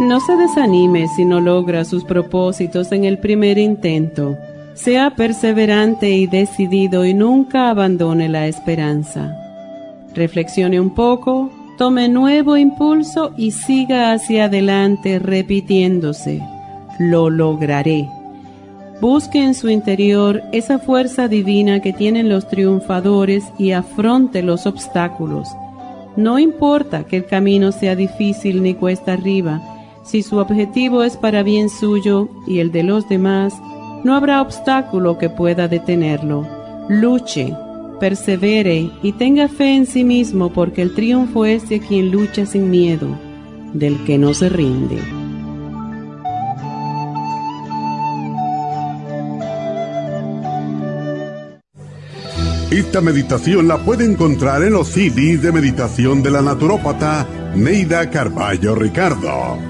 No se desanime si no logra sus propósitos en el primer intento. Sea perseverante y decidido y nunca abandone la esperanza. Reflexione un poco, tome nuevo impulso y siga hacia adelante repitiéndose. Lo lograré. Busque en su interior esa fuerza divina que tienen los triunfadores y afronte los obstáculos. No importa que el camino sea difícil ni cuesta arriba, si su objetivo es para bien suyo y el de los demás, no habrá obstáculo que pueda detenerlo. Luche, persevere y tenga fe en sí mismo porque el triunfo es de quien lucha sin miedo, del que no se rinde. Esta meditación la puede encontrar en los CDs de meditación de la naturópata Neida Carballo Ricardo.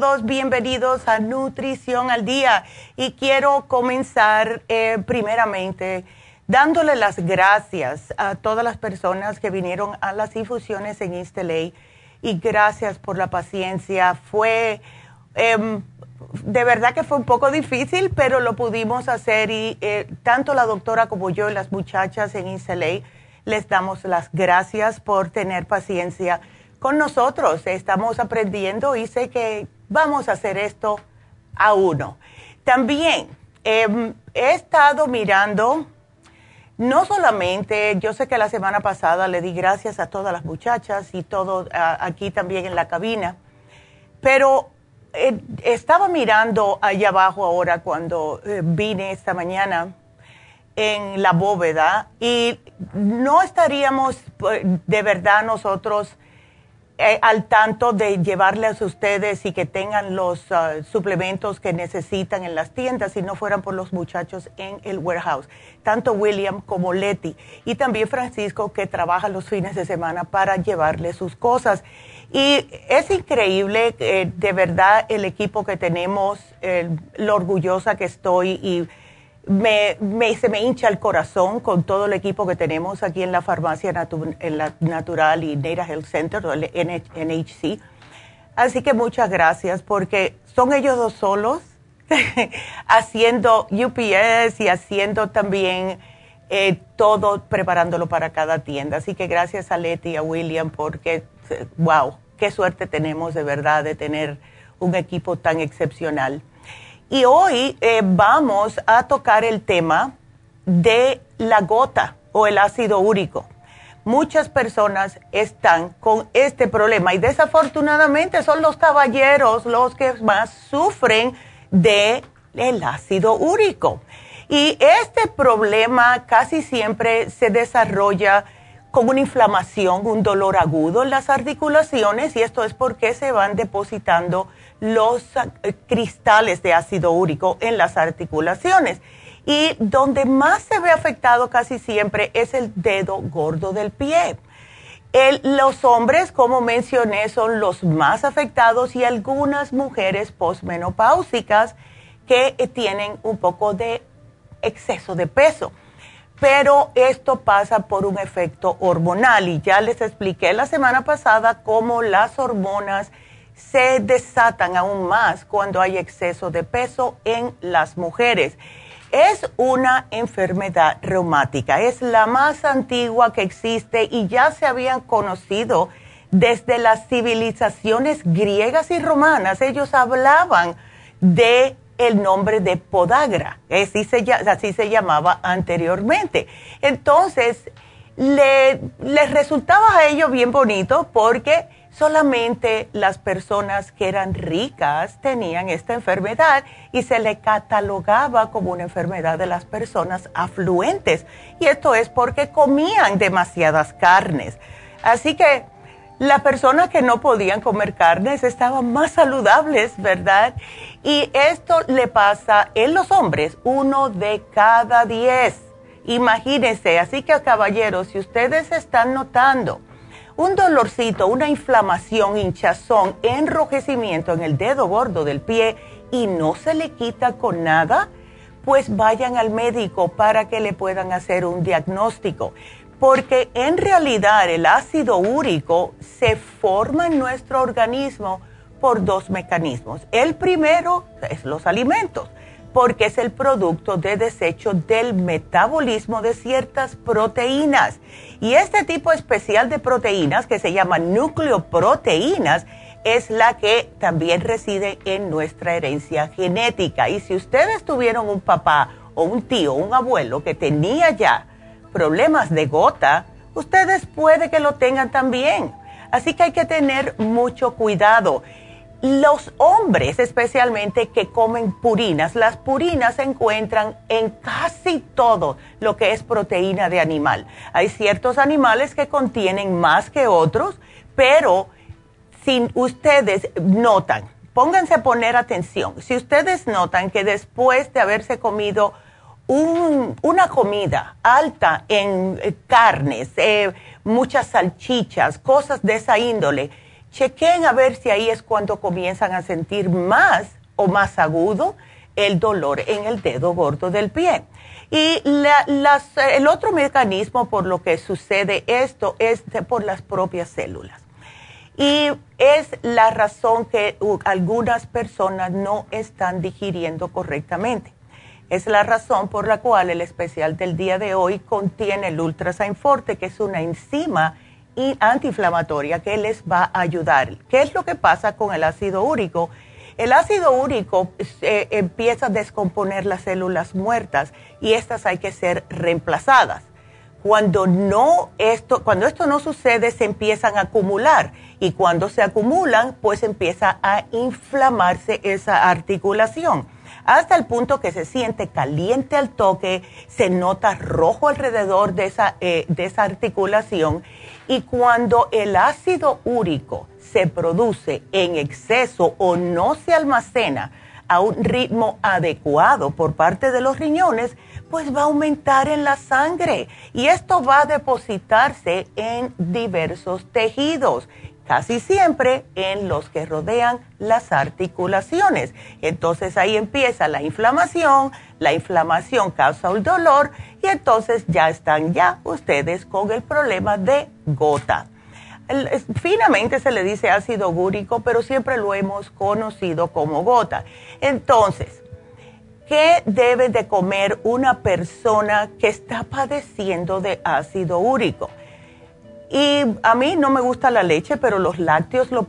Todos? Bienvenidos a Nutrición al Día. Y quiero comenzar eh, primeramente dándole las gracias a todas las personas que vinieron a las infusiones en East Y gracias por la paciencia. Fue, em, de verdad que fue un poco difícil, pero lo pudimos hacer. Y eh, tanto la doctora como yo y las muchachas en East les damos las gracias por tener paciencia con nosotros. Estamos aprendiendo y sé que vamos a hacer esto a uno. También em, he estado mirando, no solamente, yo sé que la semana pasada le di gracias a todas las muchachas y todo aquí también en la cabina, pero eh, estaba mirando allá abajo ahora cuando eh, vine esta mañana en la bóveda y no estaríamos eh, de verdad nosotros eh, al tanto de llevarles a ustedes y que tengan los ah, suplementos que necesitan en las tiendas si no fueran por los muchachos en el warehouse. Tanto William como Letty y también Francisco que trabaja los fines de semana para llevarles sus cosas. Y es increíble, eh, de verdad, el equipo que tenemos, lo orgullosa que estoy y me, me, se me hincha el corazón con todo el equipo que tenemos aquí en la farmacia en la Natural y Native Health Center, el NHC. Así que muchas gracias porque son ellos dos solos haciendo UPS y haciendo también eh, todo preparándolo para cada tienda. Así que gracias a Leti y a William porque, wow, qué suerte tenemos de verdad de tener un equipo tan excepcional. Y hoy eh, vamos a tocar el tema de la gota o el ácido úrico. Muchas personas están con este problema y desafortunadamente son los caballeros los que más sufren de el ácido úrico. Y este problema casi siempre se desarrolla con una inflamación, un dolor agudo en las articulaciones y esto es porque se van depositando los eh, cristales de ácido úrico en las articulaciones. Y donde más se ve afectado casi siempre es el dedo gordo del pie. los hombres, como mencioné, son los más afectados y algunas mujeres posmenopáusicas que eh, tienen un poco de exceso de peso. Pero esto pasa por un efecto hormonal y ya les expliqué la semana pasada cómo las hormonas se desatan aún más cuando hay exceso de peso en las mujeres. Es una enfermedad reumática, es la más antigua que existe y ya se habían conocido desde las civilizaciones griegas y romanas. Ellos hablaban de el nombre de podagra, así se, se llamaba anteriormente. Entonces, le, les resultaba a ellos bien bonito porque solamente las personas que eran ricas tenían esta enfermedad y se le catalogaba como una enfermedad de las personas afluentes. Y esto es porque comían demasiadas carnes. Así que las personas que no podían comer carnes estaban más saludables, ¿verdad? Y esto le pasa en los hombres, uno de cada diez. Imagínense, así que caballeros, si ustedes están notando, un dolorcito, una inflamación, hinchazón, enrojecimiento en el dedo gordo del pie y no se le quita con nada, pues vayan al médico para que le puedan hacer un diagnóstico. Porque en realidad el ácido úrico se forma en nuestro organismo por dos mecanismos. El primero es los alimentos porque es el producto de desecho del metabolismo de ciertas proteínas. Y este tipo especial de proteínas, que se llama nucleoproteínas, es la que también reside en nuestra herencia genética. Y si ustedes tuvieron un papá o un tío, un abuelo que tenía ya problemas de gota, ustedes puede que lo tengan también. Así que hay que tener mucho cuidado. Los hombres especialmente que comen purinas, las purinas se encuentran en casi todo lo que es proteína de animal. Hay ciertos animales que contienen más que otros, pero si ustedes notan, pónganse a poner atención, si ustedes notan que después de haberse comido una comida alta en eh, carnes, eh, muchas salchichas, cosas de esa índole, chequen a ver si ahí es cuando comienzan a sentir más o más agudo el dolor en el dedo gordo del pie. Y el otro mecanismo por lo que sucede esto es por las propias células. Y es la razón que algunas personas no están digiriendo correctamente. Es la razón por la cual el especial del día de hoy contiene el Ultrasign Forte, que es una enzima y antiinflamatoria que les va a ayudar. ¿Qué es lo que pasa con el ácido úrico? El ácido úrico eh, empieza a descomponer las células muertas y estas hay que ser reemplazadas. Cuando no esto, cuando esto no sucede, se empiezan a acumular y cuando se acumulan, pues empieza a inflamarse esa articulación hasta el punto que se siente caliente al toque, se nota rojo alrededor de esa, eh, de esa articulación y cuando el ácido úrico se produce en exceso o no se almacena a un ritmo adecuado por parte de los riñones, pues va a aumentar en la sangre. Y esto va a depositarse en diversos tejidos casi siempre en los que rodean las articulaciones. Entonces ahí empieza la inflamación, la inflamación causa el dolor y entonces ya están ya ustedes con el problema de gota. finamente se le dice ácido úrico, pero siempre lo hemos conocido como gota. Entonces, ¿Qué debe de comer una persona que está padeciendo de ácido úrico? Y a mí no me gusta la leche, pero los lácteos los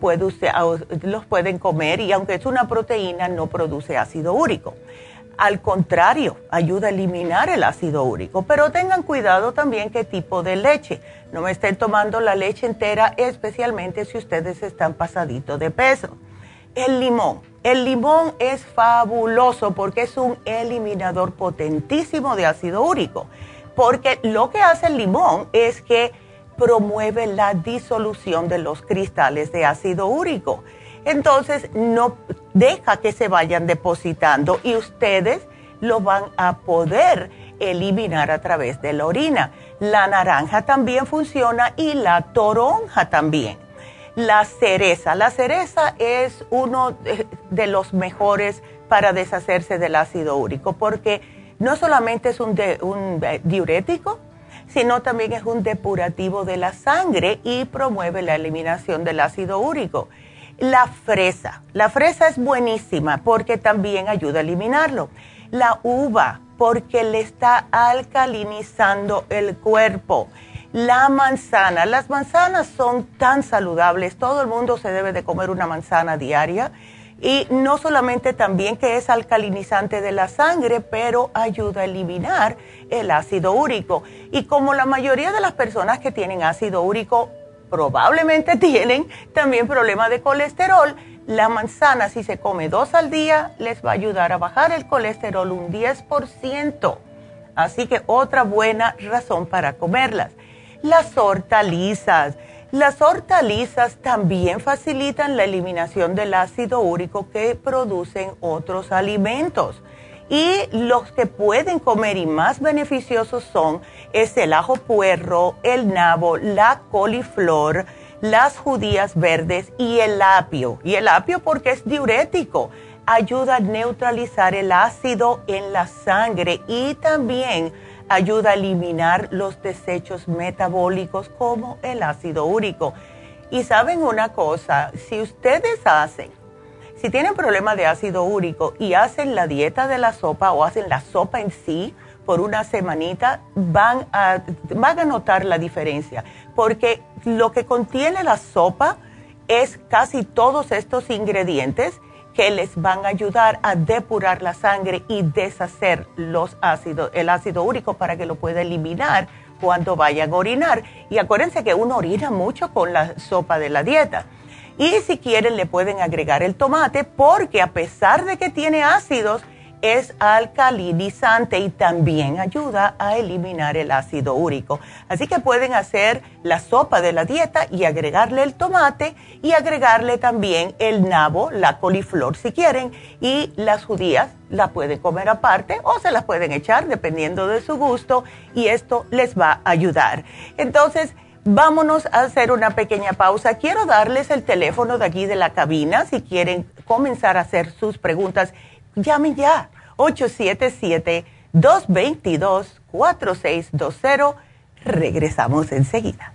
pueden comer y aunque es una proteína no produce ácido úrico. Al contrario, ayuda a eliminar el ácido úrico. Pero tengan cuidado también qué tipo de leche. No me estén tomando la leche entera, especialmente si ustedes están pasaditos de peso. El limón. El limón es fabuloso porque es un eliminador potentísimo de ácido úrico. Porque lo que hace el limón es que promueve la disolución de los cristales de ácido úrico entonces no deja que se vayan depositando y ustedes lo van a poder eliminar a través de la orina. La naranja también funciona y la toronja también. La cereza, la cereza es uno de los mejores para deshacerse del ácido úrico porque no solamente es un, un diurético, sino también es un depurativo de la sangre y promueve la eliminación del ácido úrico. La fresa. La fresa es buenísima porque también ayuda a eliminarlo. La uva porque le está alcalinizando el cuerpo. La manzana. Las manzanas son tan saludables. Todo el mundo se debe de comer una manzana diaria. Y no solamente también que es alcalinizante de la sangre, pero ayuda a eliminar el ácido úrico. Y como la mayoría de las personas que tienen ácido úrico probablemente tienen también problemas de colesterol. La manzana, si se come dos al día, les va a ayudar a bajar el colesterol un 10%. Así que otra buena razón para comerlas. Las hortalizas. Las hortalizas también facilitan la eliminación del ácido úrico que producen otros alimentos. Y los que pueden comer y más beneficiosos son es el ajo puerro, el nabo, la coliflor, las judías verdes y el apio. Y el apio porque es diurético, ayuda a neutralizar el ácido en la sangre y también ayuda a eliminar los desechos metabólicos como el ácido úrico. Y saben una cosa, si ustedes hacen si tienen problemas de ácido úrico y hacen la dieta de la sopa o hacen la sopa en sí por una semanita, van a, van a notar la diferencia. Porque lo que contiene la sopa es casi todos estos ingredientes que les van a ayudar a depurar la sangre y deshacer los ácidos, el ácido úrico para que lo pueda eliminar cuando vayan a orinar. Y acuérdense que uno orina mucho con la sopa de la dieta. Y si quieren le pueden agregar el tomate porque a pesar de que tiene ácidos, es alcalinizante y también ayuda a eliminar el ácido úrico. Así que pueden hacer la sopa de la dieta y agregarle el tomate y agregarle también el nabo, la coliflor si quieren y las judías la pueden comer aparte o se las pueden echar dependiendo de su gusto y esto les va a ayudar. Entonces, Vámonos a hacer una pequeña pausa. Quiero darles el teléfono de aquí de la cabina si quieren comenzar a hacer sus preguntas. Llamen ya. 877-222-4620. Regresamos enseguida.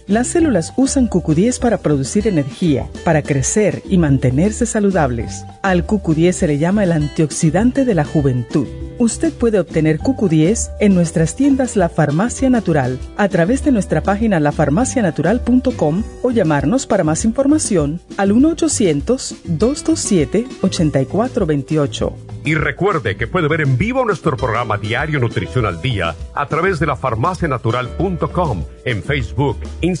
Las células usan QQ10 para producir energía, para crecer y mantenerse saludables. Al QQ10 se le llama el antioxidante de la juventud. Usted puede obtener QQ10 en nuestras tiendas La Farmacia Natural a través de nuestra página lafarmacianatural.com o llamarnos para más información al 1-800-227-8428. Y recuerde que puede ver en vivo nuestro programa Diario Nutrición al Día a través de lafarmacianatural.com en Facebook, Instagram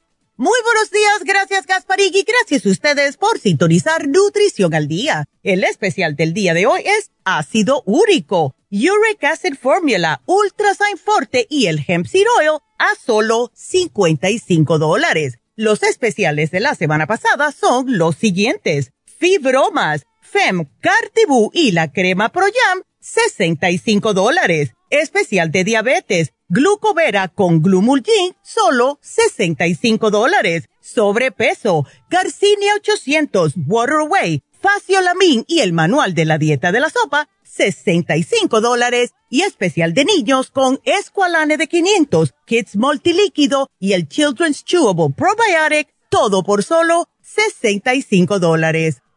Muy buenos días, gracias Gasparig y gracias a ustedes por sintonizar Nutrición al Día. El especial del día de hoy es ácido úrico, Uric Acid Formula, Ultrasign Forte y el Hemp Seed Oil a solo 55 dólares. Los especiales de la semana pasada son los siguientes. Fibromas, Fem, Cartibú y la crema Pro Jam, 65 dólares. Especial de diabetes, Glucovera con Glumulgin, solo 65 dólares. Sobrepeso, Garcinia 800, Waterway, Faciolamin y el manual de la dieta de la sopa, 65 dólares y especial de niños con Esqualane de 500, Kids Multilíquido y el Children's Chewable Probiotic, todo por solo 65 dólares.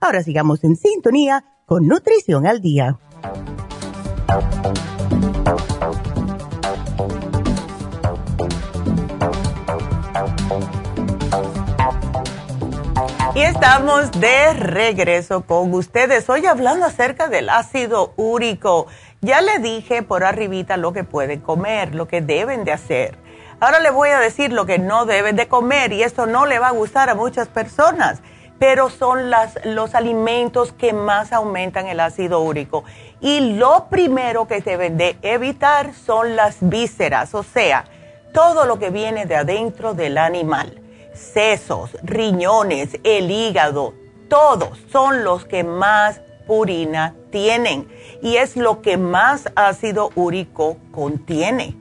Ahora sigamos en sintonía con Nutrición al Día. Y estamos de regreso con ustedes. Hoy hablando acerca del ácido úrico. Ya le dije por arribita lo que pueden comer, lo que deben de hacer. Ahora le voy a decir lo que no deben de comer y esto no le va a gustar a muchas personas, pero son las, los alimentos que más aumentan el ácido úrico. Y lo primero que deben de evitar son las vísceras, o sea, todo lo que viene de adentro del animal sesos, riñones, el hígado, todos son los que más purina tienen y es lo que más ácido úrico contiene.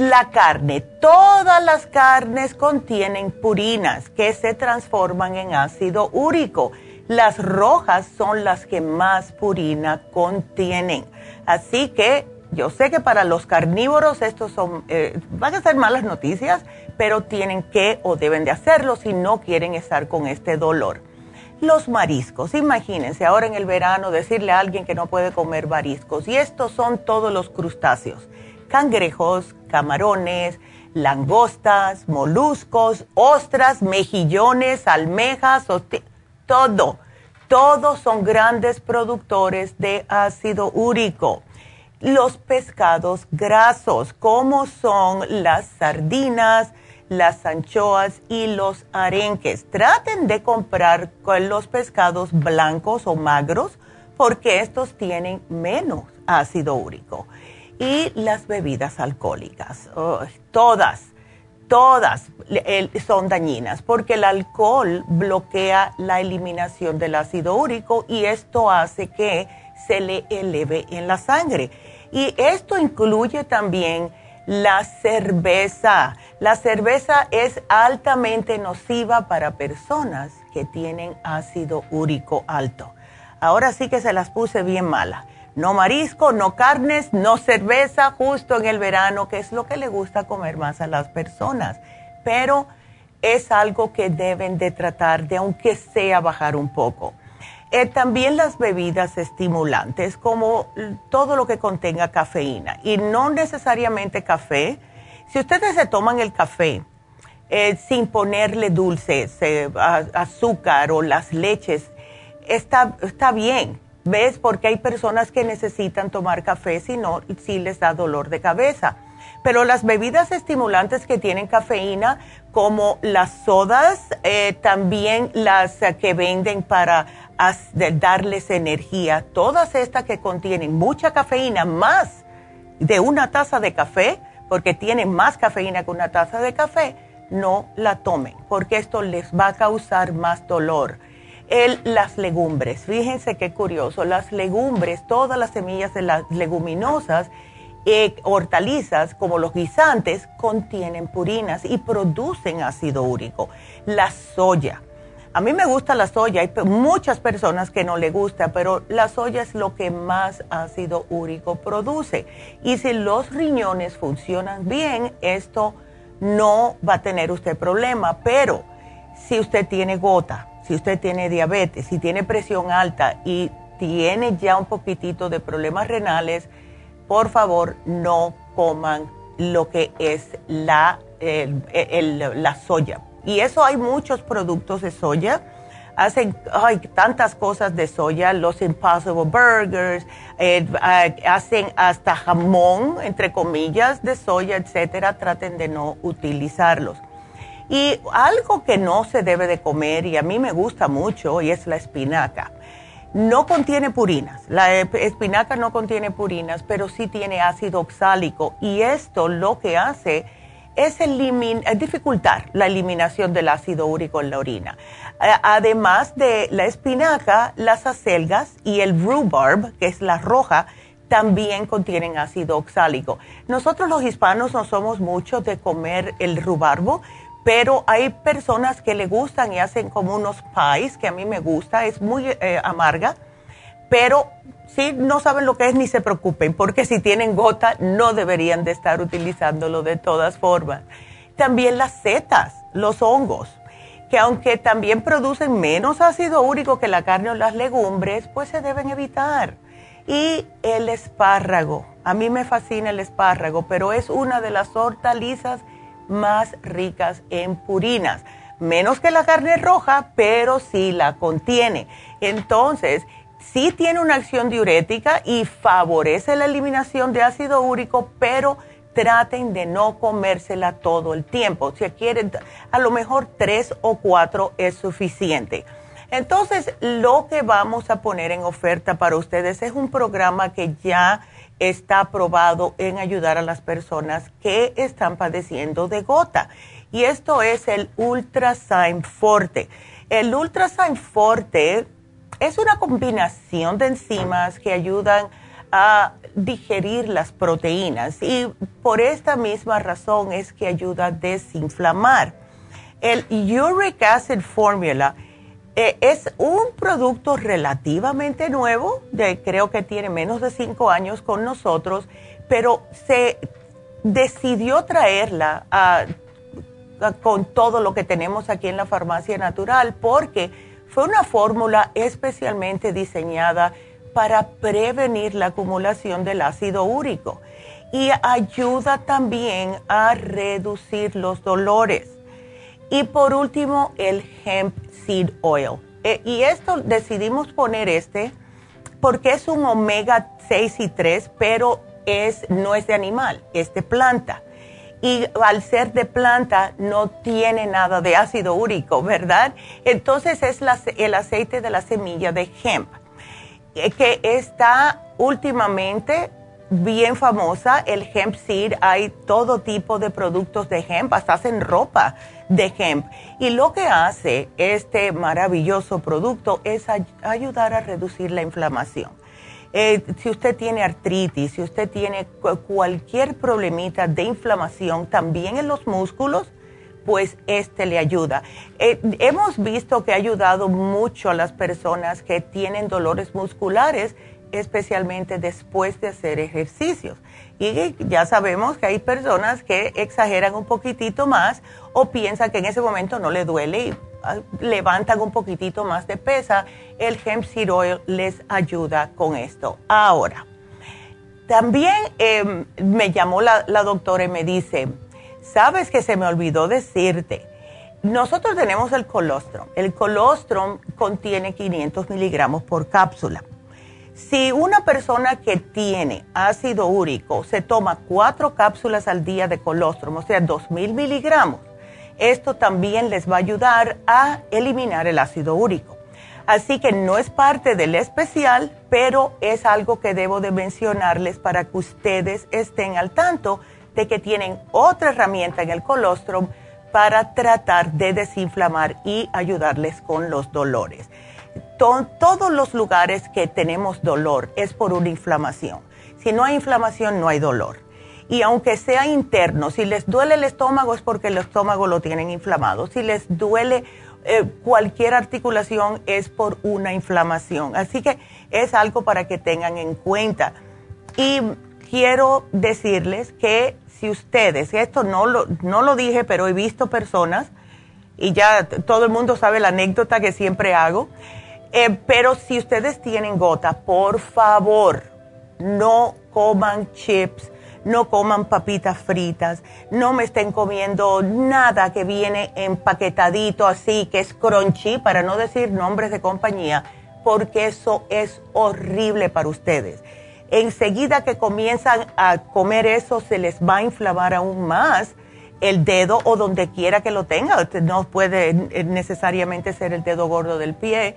La carne, todas las carnes contienen purinas que se transforman en ácido úrico. Las rojas son las que más purina contienen. Así que yo sé que para los carnívoros estos son, eh, van a ser malas noticias, pero tienen que o deben de hacerlo si no quieren estar con este dolor. Los mariscos, imagínense ahora en el verano decirle a alguien que no puede comer mariscos. Y estos son todos los crustáceos, cangrejos, camarones, langostas, moluscos, ostras, mejillones, almejas, todo. Todos son grandes productores de ácido úrico. Los pescados grasos, como son las sardinas, las anchoas y los arenques. Traten de comprar los pescados blancos o magros porque estos tienen menos ácido úrico. Y las bebidas alcohólicas, todas, todas son dañinas porque el alcohol bloquea la eliminación del ácido úrico y esto hace que se le eleve en la sangre. Y esto incluye también la cerveza. La cerveza es altamente nociva para personas que tienen ácido úrico alto. Ahora sí que se las puse bien mala. No marisco, no carnes, no cerveza, justo en el verano, que es lo que le gusta comer más a las personas. Pero es algo que deben de tratar de, aunque sea, bajar un poco. Eh, también las bebidas estimulantes, como todo lo que contenga cafeína, y no necesariamente café. Si ustedes se toman el café eh, sin ponerle dulces, eh, azúcar o las leches, está, está bien, ¿ves? Porque hay personas que necesitan tomar café, si no, si les da dolor de cabeza. Pero las bebidas estimulantes que tienen cafeína, como las sodas, también las que venden para darles energía, todas estas que contienen mucha cafeína, más de una taza de café, porque tienen más cafeína que una taza de café, no la tomen, porque esto les va a causar más dolor. El, las legumbres, fíjense qué curioso, las legumbres, todas las semillas de las leguminosas, eh, hortalizas como los guisantes, contienen purinas y producen ácido úrico. La soya, A mí me gusta la soya, hay muchas personas que no le gusta, pero la soya es lo que más ácido úrico produce. Y si los riñones funcionan bien, esto no va a tener usted problema. Pero si usted tiene gota, si usted tiene diabetes, si tiene presión alta y tiene ya un poquitito de problemas renales, por favor no coman lo que es la, la soya y eso hay muchos productos de soya. Hacen hay tantas cosas de soya, los Impossible Burgers, eh, hacen hasta jamón, entre comillas, de soya, etcétera. Traten de no utilizarlos. Y algo que no se debe de comer, y a mí me gusta mucho, y es la espinaca. No contiene purinas. La espinaca no contiene purinas, pero sí tiene ácido oxálico. Y esto lo que hace es dificultar la eliminación del ácido úrico en la orina. Además de la espinaca, las acelgas y el rhubarb, que es la roja, también contienen ácido oxálico. Nosotros los hispanos no somos muchos de comer el rhubarbo, pero hay personas que le gustan y hacen como unos pies, que a mí me gusta, es muy eh, amarga, pero si no saben lo que es, ni se preocupen, porque si tienen gota, no deberían de estar utilizándolo de todas formas. También las setas, los hongos, que aunque también producen menos ácido úrico que la carne o las legumbres, pues se deben evitar. Y el espárrago, a mí me fascina el espárrago, pero es una de las hortalizas más ricas en purinas. Menos que la carne roja, pero sí la contiene. Entonces, sí tiene una acción diurética y favorece la eliminación de ácido úrico, pero traten de no comérsela todo el tiempo. Si quieren, a lo mejor tres o cuatro es suficiente. Entonces, lo que vamos a poner en oferta para ustedes es un programa que ya está aprobado en ayudar a las personas que están padeciendo de gota. Y esto es el Ultrasign Forte. El Ultrasign Forte es una combinación de enzimas que ayudan a digerir las proteínas y por esta misma razón es que ayuda a desinflamar. El Uric Acid Formula eh, es un producto relativamente nuevo, de, creo que tiene menos de cinco años con nosotros, pero se decidió traerla con todo lo que tenemos aquí en la farmacia natural porque fue una fórmula especialmente diseñada para prevenir la acumulación del ácido úrico y ayuda también a reducir los dolores. Y por último, el hemp seed oil. Eh, y esto decidimos poner este porque es un omega 6 y 3, pero es, no es de animal, es de planta y al ser de planta no tiene nada de ácido úrico, ¿verdad? Entonces es el aceite de la semilla de hemp, eh, que está últimamente bien famosa, el hemp seed, hay todo tipo de productos de hemp, hasta hacen ropa de hemp. Y lo que hace este maravilloso producto es ayudar a reducir la inflamación. Eh, si usted tiene artritis, si usted tiene cualquier problemita de inflamación también en los músculos, pues este le ayuda. Eh, hemos visto que ha ayudado mucho a las personas que tienen dolores musculares, especialmente después de hacer ejercicios. Y ya sabemos que hay personas que exageran un poquitito más o piensan que en ese momento no le duele y ah, levantan un poquitito más de pesa. El hemp seed oil les ayuda con esto. Ahora, también em, me llamó la, la doctora y me dice, sabes que se me olvidó decirte, nosotros tenemos el colostrum. El colostrum contiene 500 miligramos por cápsula. Si una persona que tiene ácido úrico se toma cuatro cápsulas al día de colostrum, o sea, 2.000 miligramos, esto también les va a ayudar a eliminar el ácido úrico. Así que no es parte del especial, pero es algo que debo de mencionarles para que ustedes estén al tanto de que tienen otra herramienta en el colostrum para tratar de desinflamar y ayudarles con los dolores todos los lugares que tenemos dolor es por una inflamación. Si no hay inflamación, no hay dolor. y aunque sea interno, si les duele el estómago es porque el estómago lo tienen inflamado. Si les duele eh, cualquier articulación es por una inflamación. Así que es algo para que tengan en cuenta. Y quiero decirles que si ustedes, esto no lo, no lo dije, pero he visto personas, y ya todo el mundo sabe la anécdota que siempre hago, eh, pero si ustedes tienen gota, por favor, no coman chips no coman papitas fritas, no me estén comiendo nada que viene empaquetadito así, que es crunchy, para no decir nombres de compañía, porque eso es horrible para ustedes. Enseguida que comienzan a comer eso, se les va a inflamar aún más el dedo o donde quiera que lo tenga. No puede necesariamente ser el dedo gordo del pie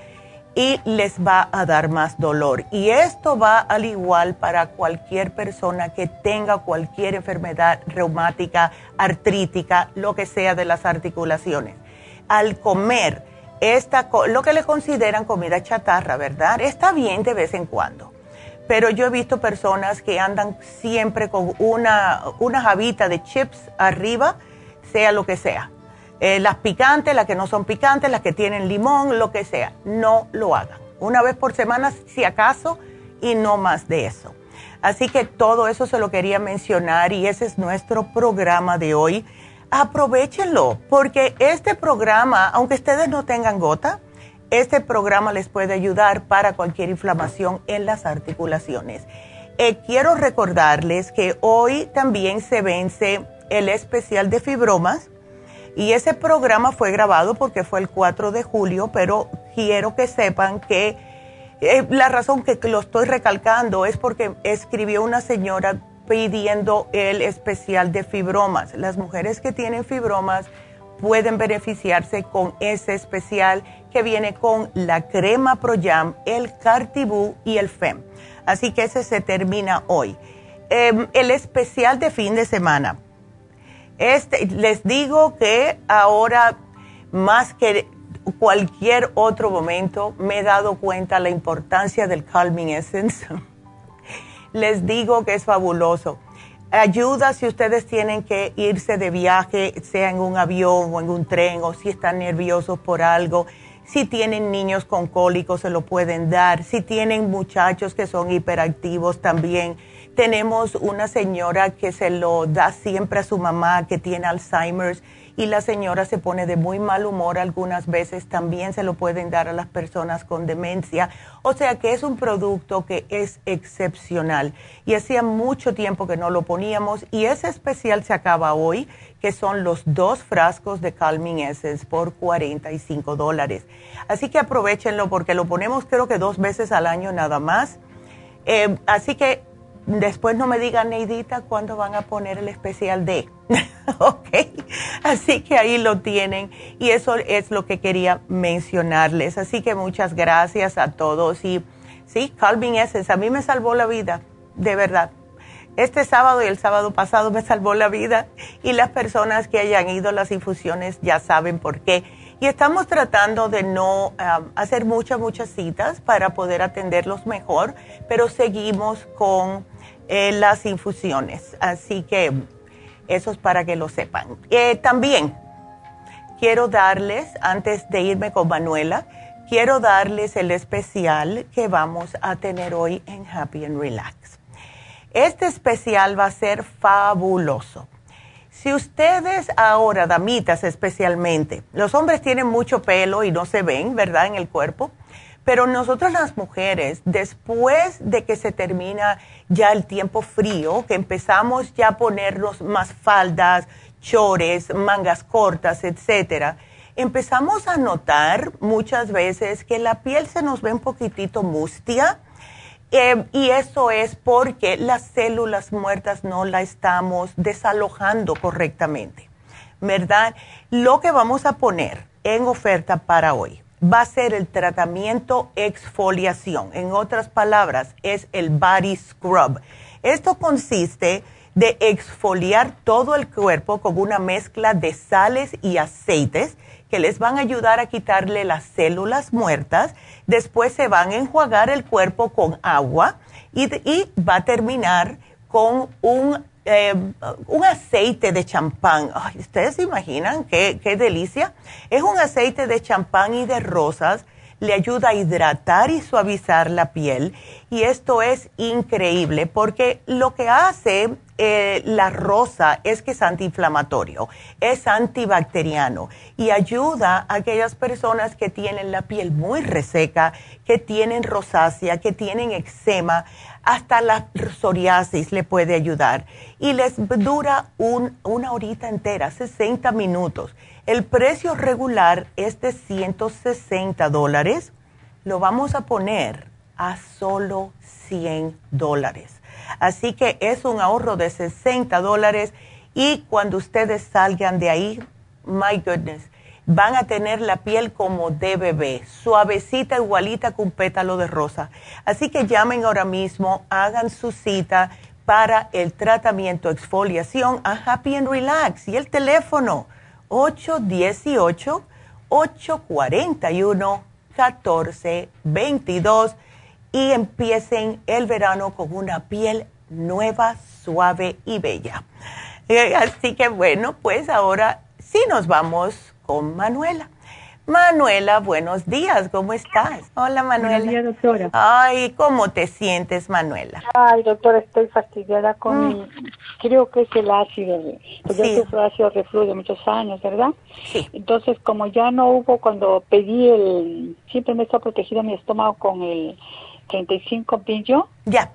y les va a dar más dolor. Y esto va al igual para cualquier persona que tenga cualquier enfermedad reumática, artrítica, lo que sea de las articulaciones. Al comer esta, lo que le consideran comida chatarra, ¿verdad? Está bien de vez en cuando. Pero yo he visto personas que andan siempre con una, una jabita de chips arriba, sea lo que sea eh, las picantes, las que no son picantes, las que tienen limón, lo que sea. No lo hagan. Una vez por semana, si acaso, y no más de eso. Así que todo eso se lo quería mencionar y ese es nuestro programa de hoy. Aprovechenlo, porque este programa, aunque ustedes no tengan gota, este programa les puede ayudar para cualquier inflamación en las articulaciones. Eh, quiero recordarles que hoy también se vence el especial de fibromas y ese programa fue grabado porque fue el 4 de julio, pero quiero que sepan que eh, la razón que lo estoy recalcando es porque escribió una señora pidiendo el especial de fibromas. Las mujeres que tienen fibromas pueden beneficiarse con ese especial que viene con la crema Proyam, el Cartibú y el FEM. Así que ese se termina hoy. Em, el especial de fin de semana este, les digo que ahora, más que cualquier otro momento, me he dado cuenta la importancia del Calming Essence. les digo que es fabuloso. Ayuda si ustedes tienen que irse de viaje, sea en un avión o en un tren, o si están nerviosos por algo. Si tienen niños con cólicos, se lo pueden dar. Si tienen muchachos que son hiperactivos también tenemos una señora que se lo da siempre a su mamá que tiene Alzheimer's y la señora se pone de muy mal humor algunas veces. También se lo pueden dar a las personas con demencia. O sea que es un producto que es excepcional. Y hacía mucho tiempo que no lo poníamos y ese especial se acaba hoy, que son los dos frascos de Calming Essence por 45 dólares. Así que aprovechenlo porque lo ponemos creo que dos veces al año nada más. Eh, así que Después no me digan, Neidita, cuándo van a poner el especial de. ok, así que ahí lo tienen y eso es lo que quería mencionarles. Así que muchas gracias a todos y sí, Calvin Essence, a mí me salvó la vida, de verdad. Este sábado y el sábado pasado me salvó la vida y las personas que hayan ido a las infusiones ya saben por qué. Y estamos tratando de no hacer muchas, muchas citas para poder atenderlos mejor, pero seguimos con las infusiones. Así que eso es para que lo sepan. Eh, también quiero darles, antes de irme con Manuela, quiero darles el especial que vamos a tener hoy en Happy and Relax. Este especial va a ser fabuloso. Si ustedes ahora, damitas especialmente, los hombres tienen mucho pelo y no se ven, ¿verdad? En el cuerpo. Pero nosotros las mujeres, después de que se termina ya el tiempo frío, que empezamos ya a ponernos más faldas, chores, mangas cortas, etcétera, empezamos a notar muchas veces que la piel se nos ve un poquitito mustia. Eh, y eso es porque las células muertas no la estamos desalojando correctamente, ¿verdad? Lo que vamos a poner en oferta para hoy va a ser el tratamiento exfoliación. En otras palabras, es el body scrub. Esto consiste de exfoliar todo el cuerpo con una mezcla de sales y aceites que les van a ayudar a quitarle las células muertas. Después se van a enjuagar el cuerpo con agua y, y va a terminar con un eh, un aceite de champán. ¿Ustedes se imaginan qué, qué delicia? Es un aceite de champán y de rosas le ayuda a hidratar y suavizar la piel. Y esto es increíble porque lo que hace eh, la rosa es que es antiinflamatorio, es antibacteriano y ayuda a aquellas personas que tienen la piel muy reseca, que tienen rosácea, que tienen eczema, hasta la psoriasis le puede ayudar. Y les dura una horita entera, 60 minutos. El precio regular es de 160 dólares. Lo vamos a poner a solo 100 dólares. Así que es un ahorro de 60 dólares y cuando ustedes salgan de ahí, my goodness, van a tener la piel como de bebé, suavecita, igualita con pétalo de rosa. Así que llamen ahora mismo, hagan su cita para el tratamiento exfoliación a Happy and Relax y el teléfono 818-841-1422 y empiecen el verano con una piel nueva, suave y bella. Así que bueno, pues ahora sí nos vamos con Manuela. Manuela, buenos días, ¿cómo estás? Hola, Manuela. Buenos días, doctora. Ay, ¿cómo te sientes, Manuela? Ay, doctora, estoy fastidiada con, mm. creo que es el ácido, porque sí. yo sufro ácido reflujo de muchos años, ¿verdad? Sí. Entonces, como ya no hubo, cuando pedí el, siempre me está protegido mi estómago con el 35 pillo. Ya.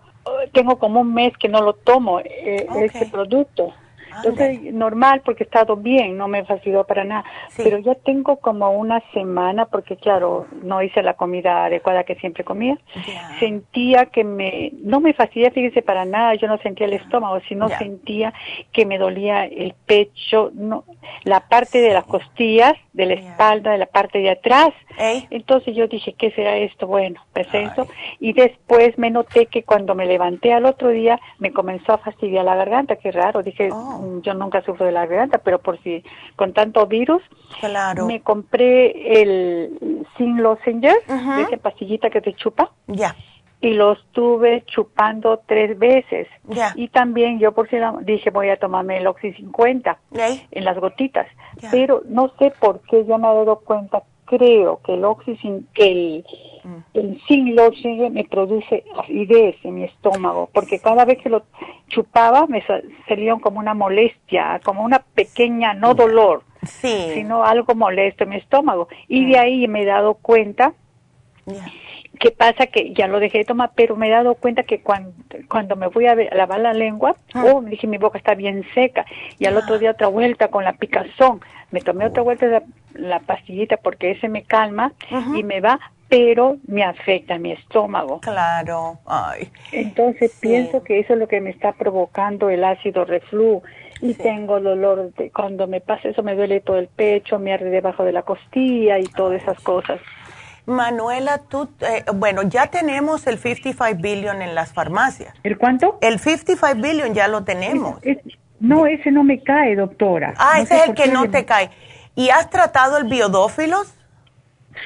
Tengo como un mes que no lo tomo, eh, okay. este producto. Entonces, normal porque he estado bien, no me fastidió para nada. Sí. Pero ya tengo como una semana, porque claro, no hice la comida adecuada que siempre comía. Sentía que me, no me fastidia, fíjese, para nada, yo no sentía el estómago, sino sentía que me dolía el pecho, no, la parte de las costillas, de la espalda, de la parte de atrás. Entonces yo dije, ¿qué será esto? Bueno, perfecto. Y después me noté que cuando me levanté al otro día me comenzó a fastidiar la garganta, qué raro. Dije, Oh. "Mm, yo nunca sufro de la garganta, pero por si con tanto virus, Claro. me compré el Sin Lozenger, Ujú. de esa pastillita que te chupa, Ya, y lo estuve chupando tres veces. ya. Y también yo por si la- dije, voy a tomarme el Oxy 50 Ey. en las gotitas. Ya. Pero no sé por qué yo me he dado cuenta, creo que el oxycin, que el, Mm. el lotion me produce acidez en mi estómago, porque cada vez que lo chupaba me sa- salía como una molestia, como una pequeña, no dolor, Sí. sino algo molesto en mi estómago. Y Mm. de ahí me he dado cuenta Que pasa que ya lo dejé de tomar, pero me he dado cuenta que cuando, cuando me fui a, lavar la lengua, Ah. oh, me dije mi boca está bien seca. Y al otro día otra vuelta con la picazón. Me tomé otra vuelta la, la pastillita porque ese me calma y me va, pero me afecta mi estómago. Claro. Ay. Entonces Sí. pienso que eso es lo que me está provocando el ácido reflujo. Y Sí. tengo dolor, de, cuando me pasa eso me duele todo el pecho, me arde debajo de la costilla y todas esas cosas. Manuela, tú, eh, bueno, ya tenemos el 55 billion en las farmacias. ¿El cuánto? El 55 billion ya lo tenemos. Es- no, ese no me cae, doctora. Ah, No ese es el que no le- te cae. ¿Y has tratado el biodófilos?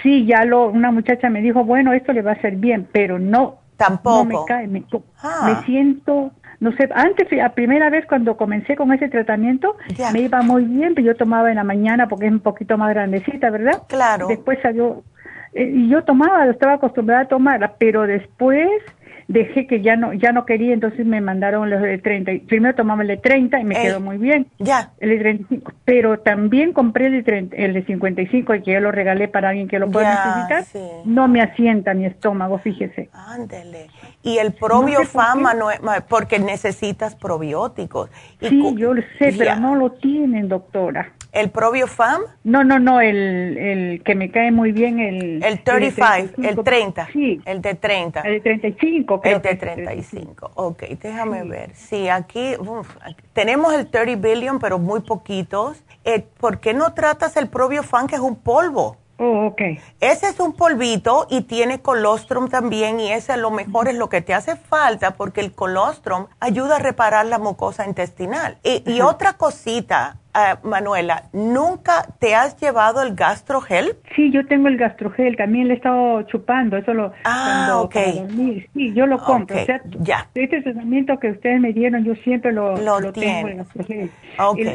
Sí, ya lo, una muchacha me dijo, bueno, esto le va a hacer bien, pero no. Tampoco. No me cae, me, Ah. me siento, no sé, antes, la primera vez cuando comencé con ese tratamiento, Ya. me iba muy bien, pero yo tomaba en la mañana porque es un poquito más grandecita, ¿verdad? Claro. Después salió, y yo tomaba, estaba acostumbrada a tomarla, pero después dejé que ya no ya no quería, entonces me mandaron los de 30. y- Primero tomaba el de 30 y me quedó muy bien. Ya. El de 35, pero también compré el de, 30 el de 55, el que yo lo regalé para alguien que lo pueda Ya, necesitar. sí. No me asienta mi estómago, fíjese. Ándele. Y el probiofama, no es- porque necesitas probióticos. Y Sí, yo lo sé, Ya. pero no lo tienen, doctora. ¿El probiofam? No, no, no, el, el que me cae muy bien, el... El de 35, el 35. 30. Sí, El de 30. el de 35, creo El de que es 35. Ok, déjame ver. Sí, aquí uf, aquí- tenemos el 30 billion, pero muy poquitos. Eh, ¿Por qué no tratas el probiofam, que es un polvo? Oh, ok. Ese es un polvito y tiene colostrum también y ese a lo mejor es lo que te hace falta porque el colostrum ayuda a reparar la mucosa intestinal. Y, y otra cosita, Ah, Manuela, ¿nunca te has llevado el gastrogel? Sí, yo tengo el gastrogel, también le he estado chupando, eso lo... Ah, ok. Sí, yo lo compro. Okay, ya. Este tratamiento que ustedes me dieron, yo siempre lo, lo, tengo, el gastrogel.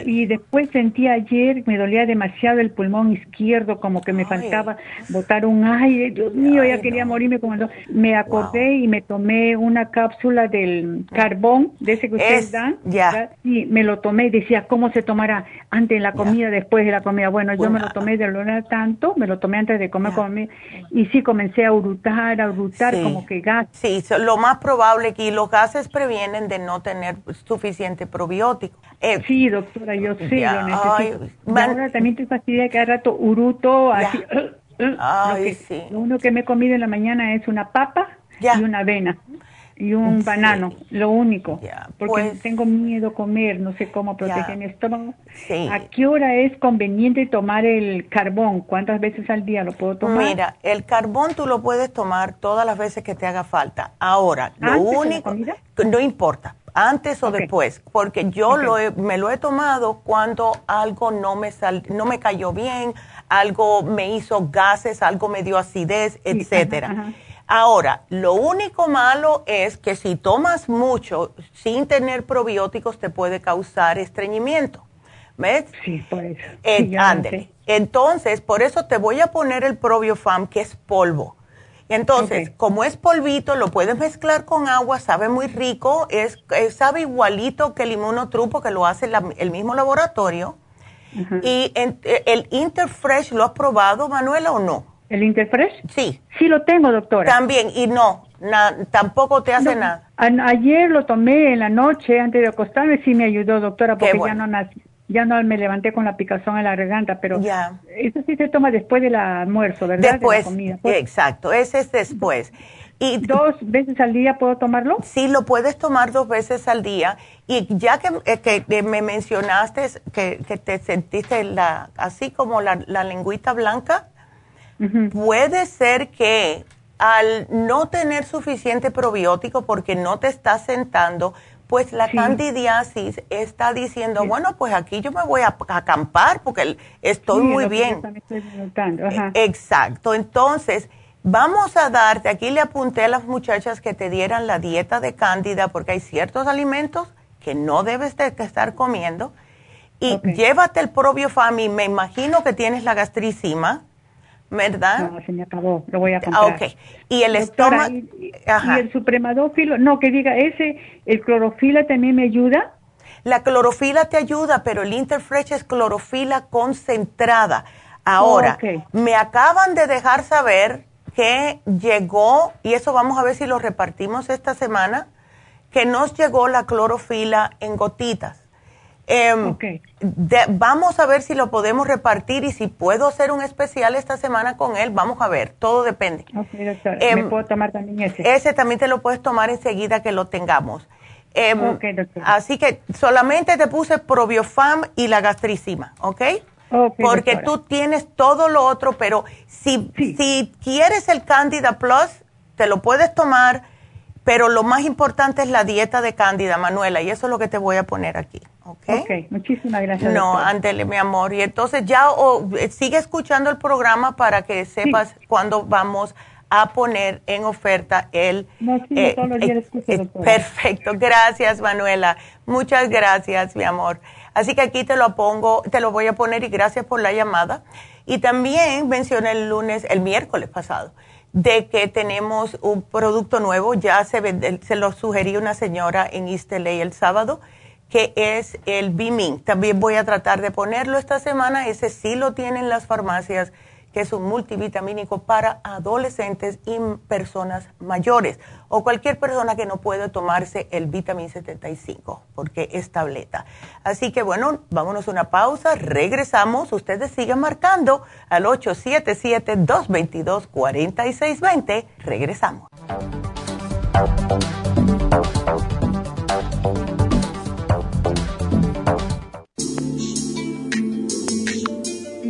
y después sentí ayer, me dolía demasiado el pulmón izquierdo, como que me faltaba botar un aire. Dios mío, ya quería morirme. Como me acordé y me tomé una cápsula del carbón, de ese que ustedes dan. Ya. Y me lo tomé y decía, ¿cómo se tomará? Antes de la comida, después de la comida. Bueno, yo me lo tomé de lo tanto, me lo tomé antes de comer conmigo y sí comencé a urutar, a urutar como que gas. Sí, lo más probable que los gases previenen de no tener suficiente probiótico. Eh, sí, doctora, yo sé, lo necesito. ahora también estoy fastidiada cada rato uruto, así. Ay, lo, que, sí. lo único que me he comido en la mañana es una papa y una avena y un banano, lo único, porque pues tengo miedo a comer, no sé cómo proteger mi estómago. ¿A qué hora es conveniente tomar el carbón? ¿Cuántas veces al día lo puedo tomar? Mira, el carbón tú lo puedes tomar todas las veces que te haga falta. Ahora, lo único, no importa, antes o después, porque yo lo me lo he tomado cuando algo no me sal, no me cayó bien, algo me hizo gases, algo me dio acidez, etcétera. Ahora, lo único malo es que si tomas mucho sin tener probióticos te puede causar estreñimiento. ¿Ves? Sí, por eso. Eh, Entonces, por eso te voy a poner el probiofam, que es polvo. Entonces, como es polvito, lo puedes mezclar con agua, sabe muy rico, es, sabe igualito que el inmunotrupo que lo hace el mismo laboratorio. Y eh, el Interfresh, ¿lo has probado, Manuela, o no? ¿El Interfresh? Sí. Sí lo tengo, doctora. También, y no, tampoco te hace nada. ayer lo tomé en la noche antes de acostarme, sí me ayudó, doctora, porque ya no ya no me levanté con la picazón en la garganta, pero ya. eso sí se toma después del almuerzo, ¿verdad? Después, exacto, ese es después. Y ¿Dos veces al día puedo tomarlo? Sí, lo puedes tomar dos veces al día. Y ya que, eh, me mencionaste que, te sentiste la, así como la, la lengüita blanca, Puede ser que al no tener suficiente probiótico porque no te está sentando, pues la candidiasis está diciendo, bueno, pues aquí yo me voy a acampar porque estoy muy bien. Exacto. Entonces, vamos a darte, aquí le apunté a las muchachas que te dieran la dieta de cándida porque hay ciertos alimentos que no debes de estar comiendo. Y llévate el probiofam me imagino que tienes la gastricima ¿verdad? No, se me acabó, lo voy a comprar. Ok, y el estómago... Y, el supremadófilo, no, que diga, ese, ¿el clorofila también me ayuda? La clorofila te ayuda, pero el Interfresh es clorofila concentrada. Ahora, me acaban de dejar saber que llegó, y eso vamos a ver si lo repartimos esta semana, que nos llegó la clorofila en gotitas. Em, vamos a ver si lo podemos repartir y si puedo hacer un especial esta semana con él. Vamos a ver, todo depende. Em, ¿Me puedo tomar también ese? Ese también te lo puedes tomar enseguida que lo tengamos. Em, así que solamente te puse probiofam y la gastricima, ¿ok? Porque tú tienes todo lo otro, pero si, si quieres el Candida Plus, te lo puedes tomar, pero lo más importante es la dieta de Candida, Manuela, y eso es lo que te voy a poner aquí. Ok, muchísimas gracias. No, ándele, mi amor. Y entonces ya eh, sigue escuchando el programa para que sepas cuándo vamos a poner en oferta el... No, sí, eh, todos los días eh, perfecto, gracias Manuela. Muchas gracias, mi amor. Así que aquí te lo pongo, te lo voy a poner y gracias por la llamada. Y también mencioné el lunes, el miércoles pasado, de que tenemos un producto nuevo, ya se, se lo sugerí una señora en East LA el sábado, que es el Bimin. También voy a tratar de ponerlo esta semana. Ese sí lo tienen las farmacias, que es un multivitamínico para adolescentes y personas mayores o cualquier persona que no puede tomarse el vitamin 75 porque es tableta. Así que bueno, vámonos a una pausa, regresamos, ustedes siguen marcando al 877-222-4620, regresamos.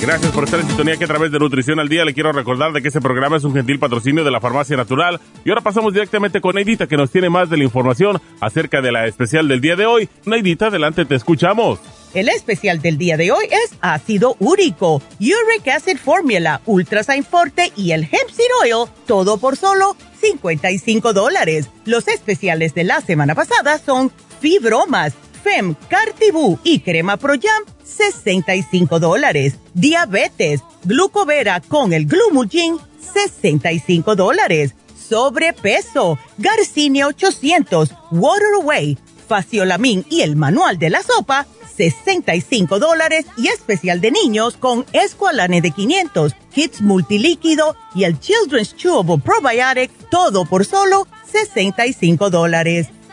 Gracias por estar en sintonía que a través de Nutrición al Día le quiero recordar de que este programa es un gentil patrocinio de la Farmacia Natural. Y ahora pasamos directamente con Neidita que nos tiene más de la información acerca de la especial del día de hoy. Neidita, adelante, te escuchamos. El especial del día de hoy es ácido úrico, uric acid formula, ultrasign forte y el hemp seed oil, todo por solo 55 dólares. Los especiales de la semana pasada son fibromas, fem, cartibú y crema pro 65 dólares. Diabetes, glucovera con el glumulgin, 65 dólares. Sobrepeso, Garcinia 800, Water Away, Faciolamin y el manual de la sopa, 65 dólares y especial de niños con Esqualane de 500, Kids Multilíquido y el Children's Chewable Probiotic, todo por solo 65 dólares.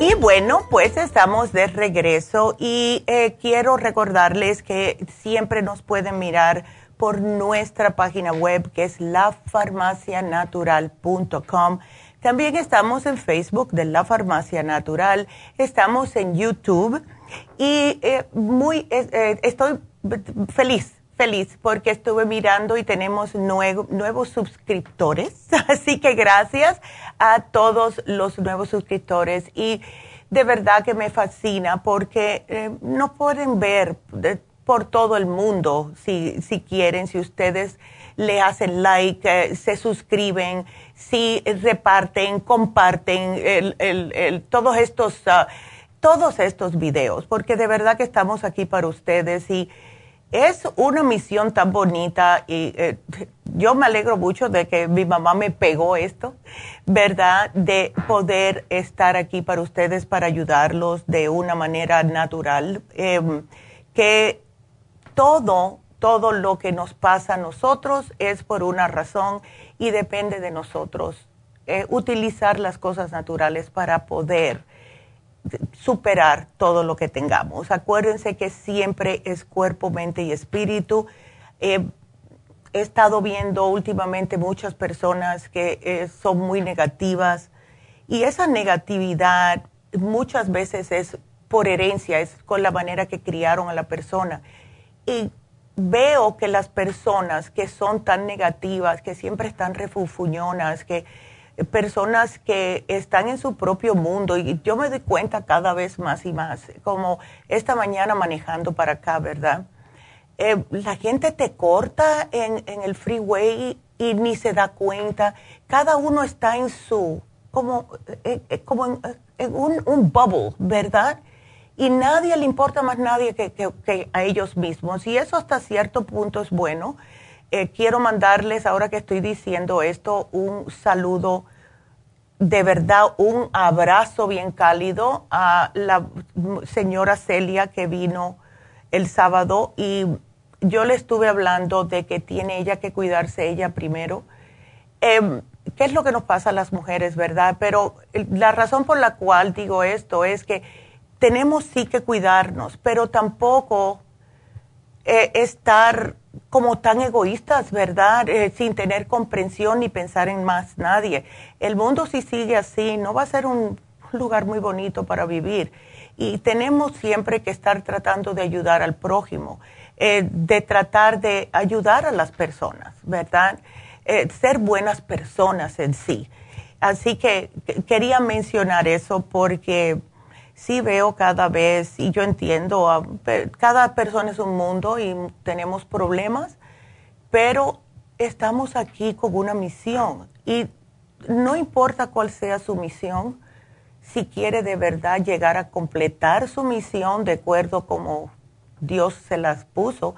Y bueno, pues estamos de regreso y eh, quiero recordarles que siempre nos pueden mirar por nuestra página web que es lafarmacianatural.com. También estamos en Facebook de La Farmacia Natural, estamos en YouTube y eh, muy eh, estoy feliz feliz porque estuve mirando y tenemos nuevos suscriptores. Así que gracias a todos los nuevos suscriptores y de verdad que me fascina porque eh, no pueden ver por todo el mundo si, si quieren, si ustedes le hacen like, eh, se suscriben, si reparten, comparten el, el, todos estos... Ah, todos estos videos, porque de verdad que estamos aquí para ustedes y es una misión tan bonita y eh, yo me alegro mucho de que mi mamá me pegó esto, ¿verdad? De poder estar aquí para ustedes, para ayudarlos de una manera natural. Em, que todo, todo lo que nos pasa a nosotros es por una razón y depende de nosotros. Eh, utilizar las cosas naturales para poder superar todo lo que tengamos. Acuérdense que siempre es cuerpo, mente y espíritu. Eh, he estado viendo últimamente muchas personas que eh, son muy negativas y esa negatividad muchas veces es por herencia, es con la manera que criaron a la persona. Y veo que las personas que son tan negativas, que siempre están refufuñonas, que personas que están en su propio mundo y yo me doy cuenta cada vez más y más, como esta mañana manejando para acá, ¿verdad? Eh, la gente te corta en, el freeway y, ni se da cuenta. Cada uno está en su, como, eh, eh, como en, un, bubble, ¿verdad? Y nadie le importa más nadie que, que, a ellos mismos. Y eso hasta cierto punto es bueno quiero mandarles, ahora que estoy diciendo esto, un saludo, de verdad, un abrazo bien cálido a la señora Celia que vino el sábado y yo le estuve hablando de que tiene ella que cuidarse ella primero. Em, ¿Qué es lo que nos pasa a las mujeres, verdad? Pero la razón por la cual digo esto es que tenemos sí que cuidarnos, pero tampoco eh, estar como tan egoístas, ¿verdad? Eh, sin tener comprensión ni pensar en más nadie. El mundo si sigue así no va a ser un lugar muy bonito para vivir. Y tenemos siempre que estar tratando de ayudar al prójimo, eh, de tratar de ayudar a las personas, ¿verdad? ser buenas personas en sí. Así que quería mencionar eso porque sí veo cada vez, y yo entiendo, ah, cada persona es un mundo y tenemos problemas, pero estamos aquí con una misión. Y no importa cuál sea su misión, si quiere de verdad llegar a completar su misión de acuerdo como Dios se las puso,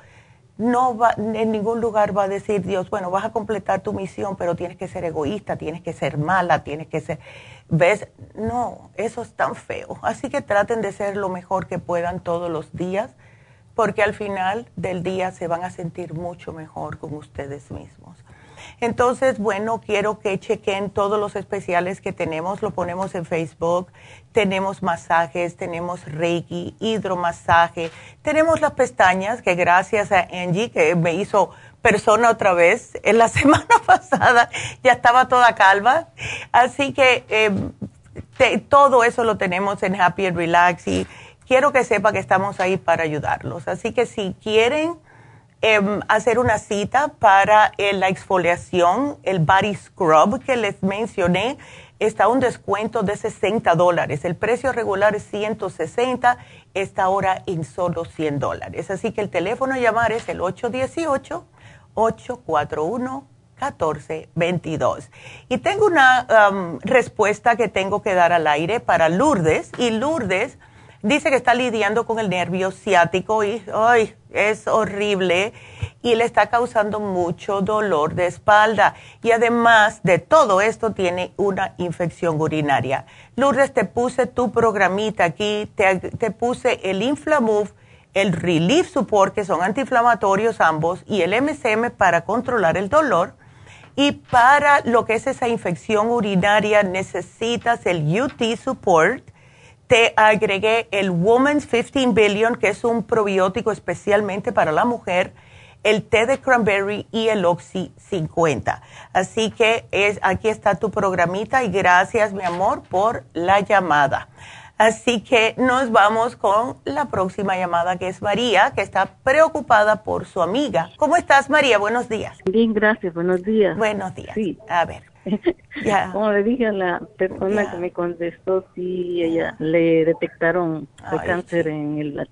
no va, en ningún lugar va a decir Dios, bueno, vas a completar tu misión, pero tienes que ser egoísta, tienes que ser mala, tienes que ser, ¿ves? No, eso es tan feo. Así que traten de ser lo mejor que puedan todos los días, porque al final del día se van a sentir mucho mejor con ustedes mismos. Entonces, bueno, quiero que chequen todos los especiales que tenemos, lo ponemos en Facebook. Tenemos masajes, tenemos Reiki, hidromasaje, tenemos las pestañas, que gracias a Angie, que me hizo persona otra vez, en la semana pasada ya estaba toda calva. Así que em, todo eso lo tenemos en Happy and Relax y quiero que sepa que estamos ahí para ayudarlos. Así que si quieren Em, hacer una cita para eh, la exfoliación, el body scrub que les mencioné, está un descuento de 60 dólares. El precio regular es 160, está ahora en solo 100 dólares. Así que el teléfono a llamar es el 818-841-1422. Y tengo una um, respuesta que tengo que dar al aire para Lourdes. Y Lourdes dice que está lidiando con el nervio ciático y ay, es horrible y le está causando mucho dolor de espalda. Y además de todo esto tiene una infección urinaria. Lourdes, te puse tu programita aquí, te, puse el Inflamove, el Relief Support, que son antiinflamatorios ambos, y el MCM para controlar el dolor. Y para lo que es esa infección urinaria necesitas el UT Support te agregué el Woman's 15 Billion, que es un probiótico especialmente para la mujer, el té de cranberry y el Oxy 50. Así que es, aquí está tu programita y gracias, mi amor, por la llamada. Así que nos vamos con la próxima llamada, que es María, que está preocupada por su amiga. ¿Cómo estás, María? Buenos días. Bien, gracias. Buenos días. Buenos días. Sí. A ver. Como le dije a la persona que me contestó, sí, ella le detectaron el cáncer en la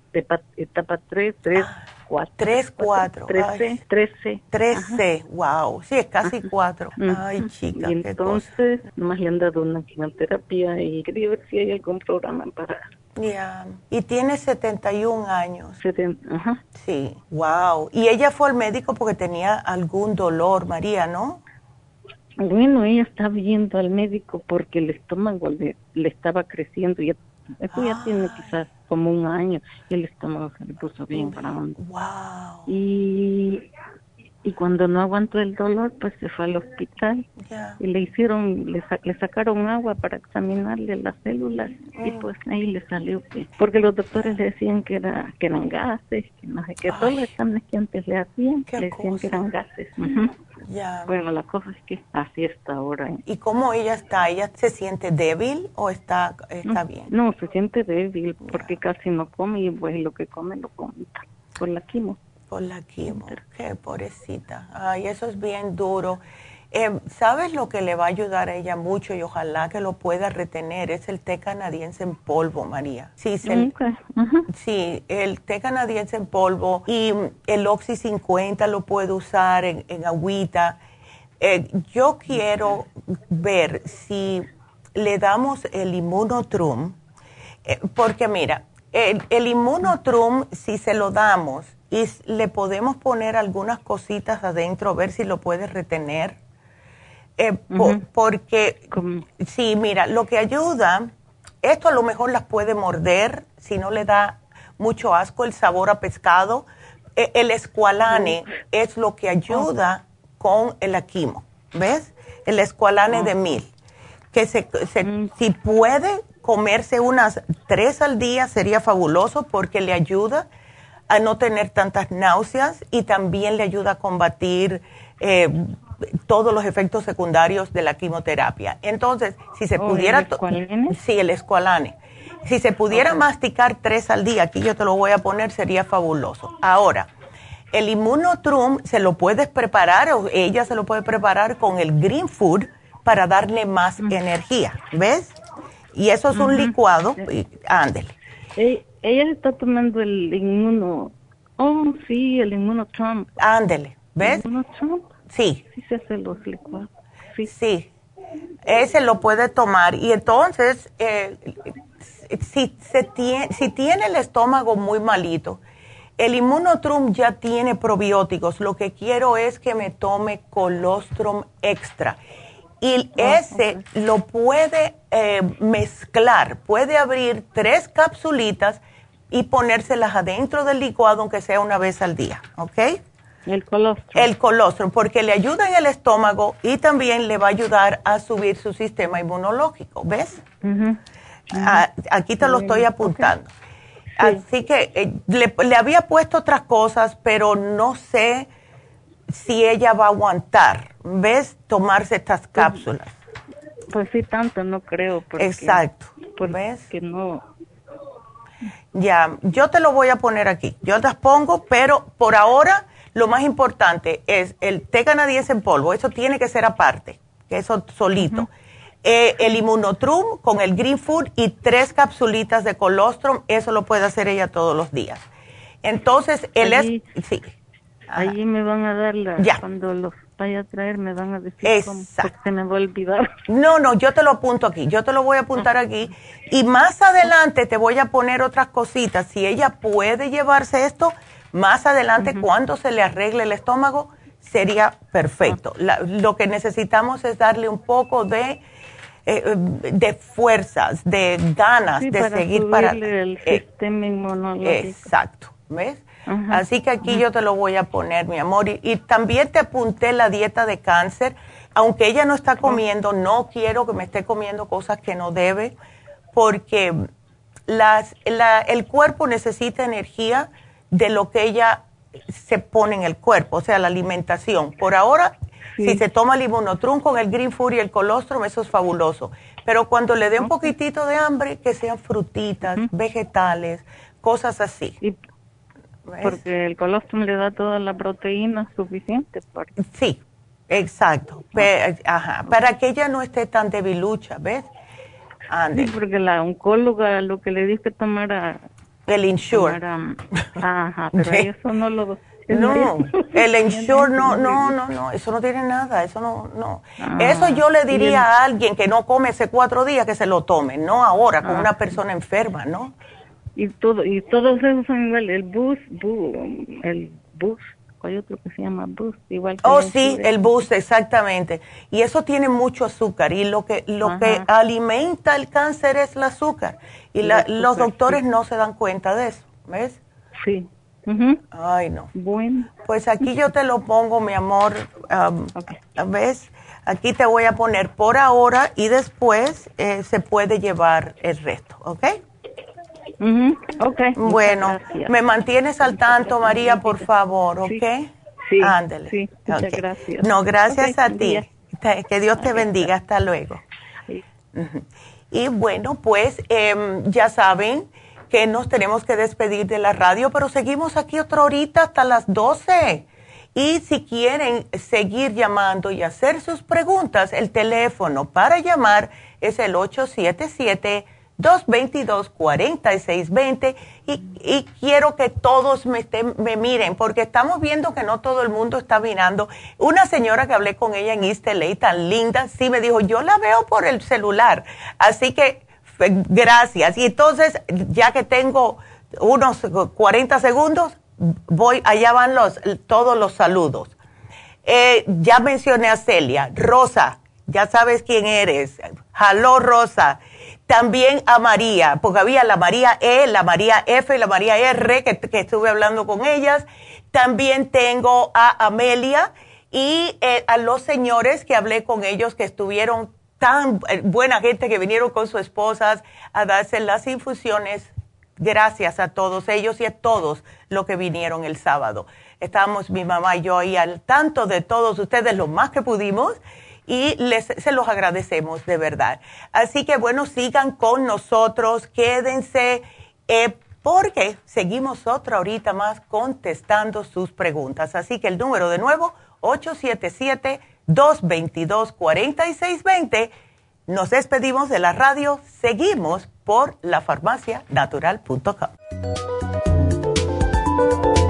etapa, 3, 3, 4. 3, 4. 13, 13. 13, wow. Sí, es casi 4. Ay, chica. Y entonces, nomás le han dado una quimioterapia y quería ver si hay algún programa para ya. Y tiene 71 años. 70, ajá. Sí, wow. Y ella fue al médico porque tenía algún dolor, María, ¿no? Bueno, ella está viendo al médico porque el estómago le, estaba creciendo. Ya, eso ya tiene ah. quizás como un año y el estómago se le puso bien para Wow. Y, y cuando no aguantó el dolor, pues se fue al hospital y le hicieron, le, le, sacaron agua para examinarle las células y mm. pues ahí le salió que, porque los doctores le decían que era que eran gases, que no sé qué, todos los exámenes que antes le hacían, le decían que eran gases. Bueno, la cosa es que así está ahora. ¿Y cómo ella está? ¿Ella se siente débil o está, está bien? No, se siente débil porque casi no come y pues lo que come lo come por la quimo. Por la quimo, qué pobrecita. Ay, eso es bien duro. Eh, ¿Sabes lo que le va a ayudar a ella mucho y ojalá que lo pueda retener? Es el té canadiense en polvo, María. Sí, el, sí, el té canadiense en polvo y el Oxy 50 lo puede usar en, agüita. Eh, yo quiero ver si le damos el inmunotrum, eh, porque mira, el, el inmunotrum, si se lo damos, y le podemos poner algunas cositas adentro, a ver si lo puede retener. Eh, porque, sí, mira, lo que ayuda, esto a lo mejor las puede morder si no le da mucho asco el sabor a pescado. E, el escualane es lo que ayuda con el aquimo, ¿ves? El escualane de mil. Que se, mm. si puede comerse unas tres al día sería fabuloso porque le ayuda a no tener tantas náuseas y también le ayuda a combatir eh, todos los efectos secundarios de la quimioterapia. Entonces, si se oh, pudiera... ¿El sí, el escualane. Si se pudiera masticar tres al día, aquí yo te lo voy a poner, sería fabuloso. Ahora, el inmunotrum se lo puedes preparar o ella se lo puede preparar con el green food para darle más energía, ¿ves? Y eso es un licuado, ándele. ella está tomando el inmuno, oh sí, el inmunotrum. Ándele, ¿ves? ¿El Sí. Sí se hace los licuados. Sí. sí. Ese lo puede tomar y entonces, eh, si, se tiene, si tiene el estómago muy malito, el inmunotrum ya tiene probióticos. Lo que quiero es que me tome colostrum extra. Y ah, ese lo puede eh, mezclar, puede abrir tres capsulitas y ponérselas adentro del licuado, aunque sea una vez al día, ¿ok? El colostrum. El colostrum, porque le ayuda en el estómago y también le va a ayudar a subir su sistema inmunológico, ¿ves? Ah, aquí te lo estoy apuntando. Así que eh, le, había puesto otras cosas, pero no sé si ella va a aguantar, ¿ves? Tomarse estas pues, cápsulas. Pues, sí, tanto no creo. Exacto. Pues, ¿Ves? Que no. Ya, yo te lo voy a poner aquí. Yo las pongo, pero por ahora lo más importante es el té canadiense en polvo. Eso tiene que ser aparte, que eso solito. Eh, el inmunotrum con el green food y tres capsulitas de colostrum, eso lo puede hacer ella todos los días. Entonces, él es... Sí. Allí me van a dar la... Cuando los vaya a traer me van a decir Exacto. se me va a olvidar. No, no, yo te lo apunto aquí, yo te lo voy a apuntar aquí. Y más adelante te voy a poner otras cositas. Si ella puede llevarse esto, más adelante cuando se le arregle el estómago, sería perfecto. Ah. lo que necesitamos es darle un poco de eh, de fuerzas, de ganas de seguir para el eh, sistema inmunológico. Exacto, ¿ves? Así que aquí yo te lo voy a poner, mi amor. Y, también te apunté la dieta de cáncer. Aunque ella no está comiendo, no quiero que me esté comiendo cosas que no debe, porque las, el cuerpo necesita energía de lo que ella se pone en el cuerpo, o sea, la alimentación. Por ahora si se toma el inmunotrum con el green food y el colostrum, eso es fabuloso. Pero cuando le dé un poquitito de hambre, que sean frutitas, vegetales, cosas así. porque el colostrum le da toda la proteína suficiente. Para... Sí, exacto. ajá, para que ella no esté tan debilucha, ¿ves? Sí, porque la oncóloga lo que le dice que tomara... El insure. ajá, pero eso no lo no, el ensure no, no, no, no, eso no tiene nada, eso no, no. Ah, eso yo le diría a alguien que no come hace cuatro días que se lo tome, no ahora con ah. una persona enferma, ¿no? Y todo, y todos esos son igual, el bus, el bus, hay otro que se llama bus, igual que Oh, sí, el bus, exactamente. Y eso tiene mucho azúcar y lo que lo que alimenta el cáncer es el azúcar y los doctores no se dan cuenta de eso, ¿ves? Sí. Ay, no. Bueno. Pues aquí yo te lo pongo, mi amor. ¿Ves? Aquí te voy a poner por ahora y después eh, se puede llevar el resto, ¿ok? Ok. Bueno, me mantienes al tanto, María, por favor, ¿ok? Sí. Ándale. Sí, muchas gracias. No, gracias a ti. Que Dios te bendiga. Hasta luego. Y bueno, pues em, ya saben que nos tenemos que despedir de la radio, pero seguimos aquí otra horita hasta las 12. Y si quieren seguir llamando y hacer sus preguntas, el teléfono para llamar es el 877-222-4620 y, y quiero que todos me, me miren porque estamos viendo que no todo el mundo está mirando. Una señora que hablé con ella en East LA, tan linda, sí me dijo, yo la veo por el celular. Así que Gracias. Y entonces, ya que tengo unos 40 segundos, voy, allá van los, todos los saludos. Eh, ya mencioné a Celia, Rosa, ya sabes quién eres. Jaló Rosa. También a María, porque había la María E, la María F la María R, que, estuve hablando con ellas. También tengo a Amelia y eh, a los señores que hablé con ellos que estuvieron tan eh, buena gente que vinieron con sus esposas a darse las infusiones. Gracias a todos ellos y a todos los que vinieron el sábado. Estábamos mi mamá y yo ahí al tanto de todos ustedes lo más que pudimos y les, se los agradecemos de verdad. Así que bueno, sigan con nosotros, quédense, eh, porque seguimos otra horita más contestando sus preguntas. Así que el número de nuevo, 877-222-4620. Nos despedimos de la radio, seguimos por lafarmacianatural.com.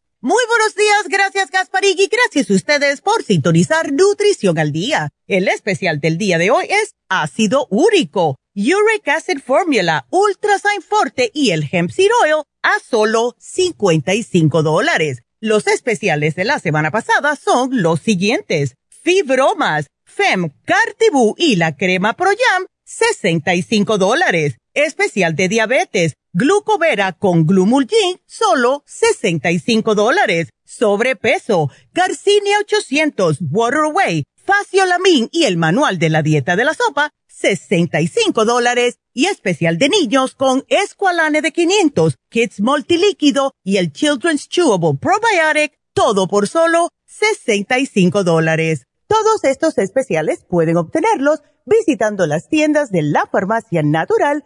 Muy buenos días, gracias Gasparig y gracias a ustedes por sintonizar Nutrición al Día. El especial del día de hoy es ácido úrico, Uric Acid Formula, Ultrasign Forte y el Hemp Seed Oil a solo 55 dólares. Los especiales de la semana pasada son los siguientes. Fibromas, Fem, Cartibú y la crema Pro Jam, 65 dólares. Especial de diabetes, Glucovera con Glumulgin, solo 65 dólares. Sobrepeso, Garcinia 800, Waterway, Faciolamin y el manual de la dieta de la sopa, 65 dólares. Y especial de niños con Esqualane de 500, Kids Multilíquido y el Children's Chewable Probiotic, todo por solo 65 dólares. Todos estos especiales pueden obtenerlos visitando las tiendas de la farmacia natural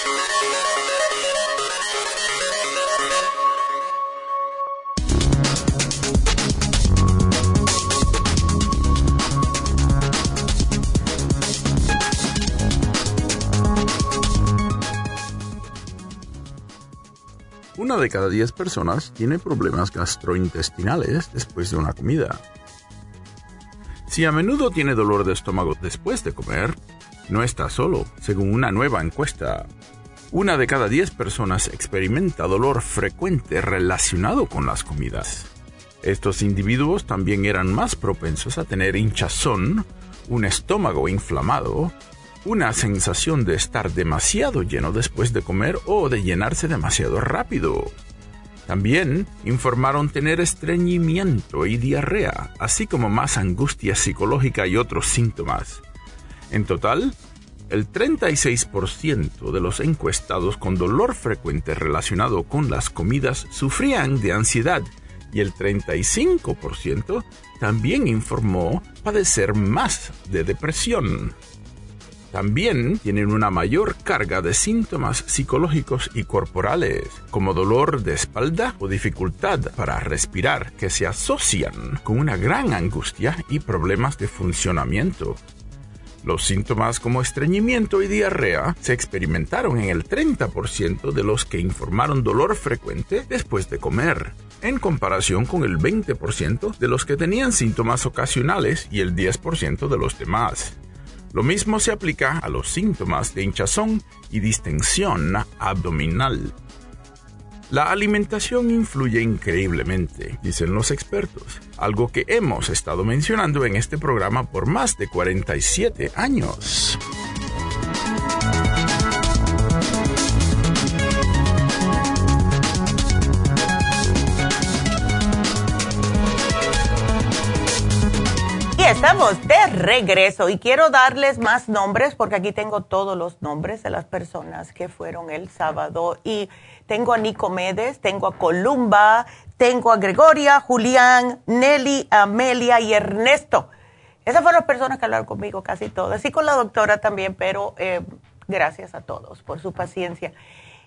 De cada diez personas tiene problemas gastrointestinales después de una comida. Si a menudo tiene dolor de estómago después de comer, no está solo, según una nueva encuesta. Una de cada diez personas experimenta dolor frecuente relacionado con las comidas. Estos individuos también eran más propensos a tener hinchazón, un estómago inflamado una sensación de estar demasiado lleno después de comer o de llenarse demasiado rápido. También informaron tener estreñimiento y diarrea, así como más angustia psicológica y otros síntomas. En total, el 36% de los encuestados con dolor frecuente relacionado con las comidas sufrían de ansiedad y el 35% también informó padecer más de depresión. También tienen una mayor carga de síntomas psicológicos y corporales, como dolor de espalda o dificultad para respirar, que se asocian con una gran angustia y problemas de funcionamiento. Los síntomas como estreñimiento y diarrea se experimentaron en el 30% de los que informaron dolor frecuente después de comer, en comparación con el 20% de los que tenían síntomas ocasionales y el 10% de los demás. Lo mismo se aplica a los síntomas de hinchazón y distensión abdominal. La alimentación influye increíblemente, dicen los expertos, algo que hemos estado mencionando en este programa por más de 47 años. Estamos de regreso y quiero darles más nombres porque aquí tengo todos los nombres de las personas que fueron el sábado y tengo a Nicomedes, tengo a Columba, tengo a Gregoria, Julián, Nelly, Amelia y Ernesto. Esas fueron las personas que hablaron conmigo casi todas, y con la doctora también, pero eh, gracias a todos por su paciencia.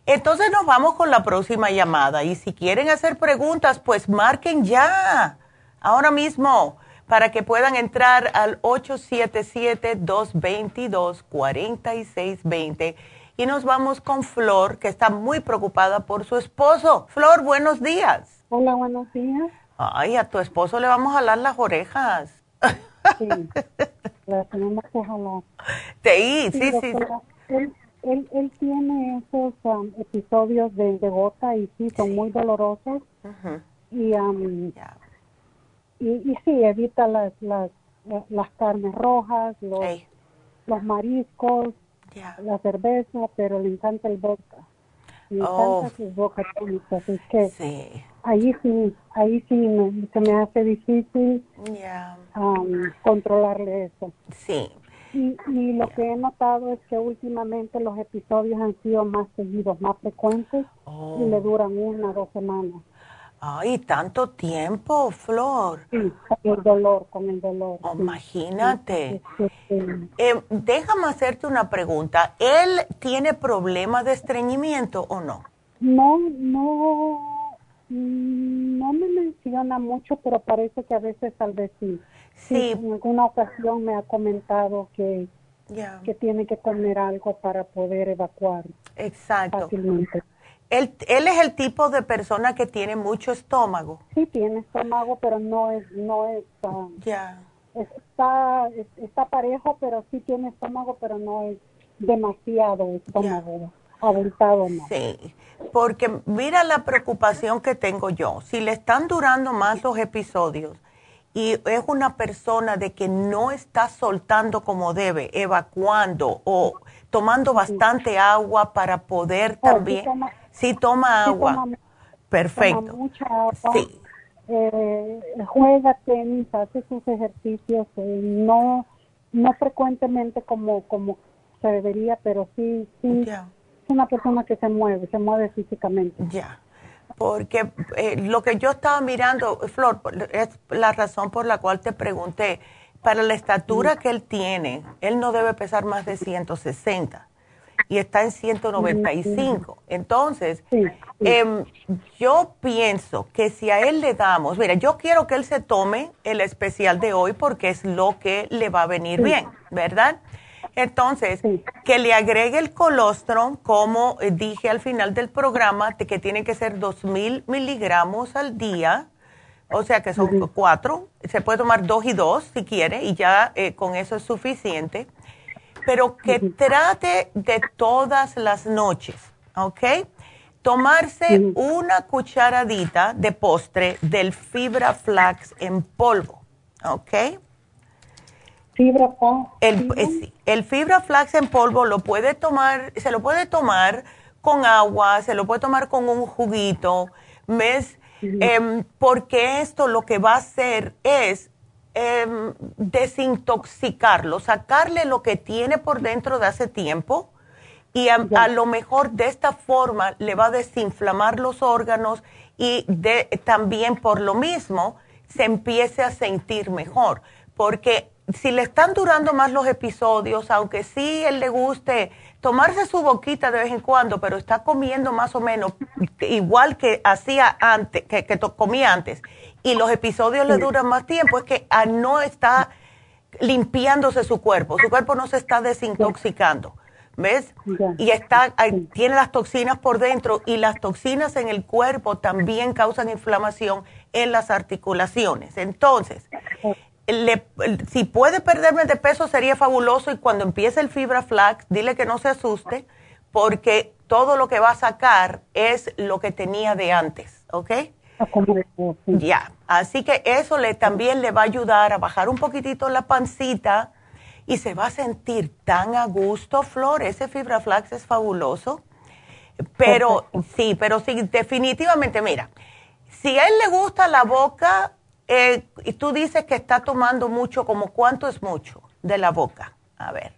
Entonces nos vamos con la próxima llamada y si quieren hacer preguntas, pues marquen ya, ahora mismo, para que puedan entrar al 877-222-4620 y nos vamos con Flor, que está muy preocupada por su esposo. Flor, buenos días. Hola, buenos días. Ay, a tu esposo le vamos a jalar las orejas. Sí, le tenemos que jalar. Sí, sí, sí. Él, él, tiene esos um, episodios de, de, gota y sí, son muy dolorosos. y, um, y, y, sí, evita las, las, las carnes rojas, los, los mariscos, la cerveza, pero le encanta el vodka. Le oh. encanta sus vodka así que sí. ahí sí, ahí sí me, se me hace difícil um, controlarle eso. Sí. Y, y lo que he notado es que últimamente los episodios han sido más seguidos, más frecuentes y le oh. duran una o dos semanas. Ay, tanto tiempo, Flor. Sí, con el dolor, con el dolor. Oh, imagínate. Eh, déjame hacerte una pregunta. ¿Él tiene problemas de estreñimiento o no? No, no, mm, no me menciona mucho, pero parece que a veces tal vez sí. En alguna ocasión me ha comentado que, que tiene que comer algo para poder evacuar. Exacto. Fácilmente. Él, él es el tipo de persona que tiene mucho estómago. Sí, tiene estómago, pero no es, no es, ah, ya. está, está parejo, pero sí tiene estómago, pero no es demasiado estómago. Abultado, no. Sí, porque mira la preocupación que tengo yo. Si le están durando más los episodios y es una persona de que no está soltando como debe, evacuando o tomando bastante agua para poder oh, también... Sí, toma agua. Perfecto. Toma mucha agua. Sí. Eh, juega tenis, hace sus ejercicios, eh, no no frecuentemente como como se debería, pero sí sí es una persona que se mueve, se mueve físicamente. Ya. Porque eh, lo que yo estaba mirando, Flor, es la razón por la cual te pregunté, para la estatura que él tiene, él no debe pesar más de 160 y está en 195. Entonces, em, yo pienso que si a él le damos, mira, yo quiero que él se tome el especial de hoy porque es lo que le va a venir bien, ¿verdad? Entonces, que le agregue el colostrum, como eh, dije al final del programa, de que tiene que ser 2.000 miligramos al día, o sea que son cuatro, se puede tomar dos y dos si quiere, y ya eh, con eso es suficiente pero que trate de todas las noches, ¿ok? Tomarse una cucharadita de postre del fibra flax en polvo, ¿ok? Fibra flax. El, eh, el fibra flax en polvo lo puede tomar, se lo puede tomar con agua, se lo puede tomar con un juguito, ¿ves? Em, porque esto lo que va a hacer es eh, desintoxicarlo, sacarle lo que tiene por dentro de hace tiempo y a, lo mejor de esta forma le va a desinflamar los órganos y de, también por lo mismo se empiece a sentir mejor. Porque si le están durando más los episodios, aunque sí él le guste tomarse su boquita de vez en cuando, pero está comiendo más o menos igual que hacía antes, que, comía antes, y los episodios le duran más tiempo, es que no está limpiándose su cuerpo, su cuerpo no se está desintoxicando. ¿Ves? Y está, tiene las toxinas por dentro y las toxinas en el cuerpo también causan inflamación en las articulaciones. Entonces, si puede perderme de peso sería fabuloso y cuando empiece el fibra flax, dile que no se asuste porque todo lo que va a sacar es lo que tenía de antes, ¿ok? Ya, así que eso le, también le va a ayudar a bajar un poquitito la pancita y se va a sentir tan a gusto, Flor, ese fibra flax es fabuloso. Pero sí, pero sí, definitivamente, mira, si a él le gusta la boca, eh, y tú dices que está tomando mucho, como cuánto es mucho de la boca. A ver.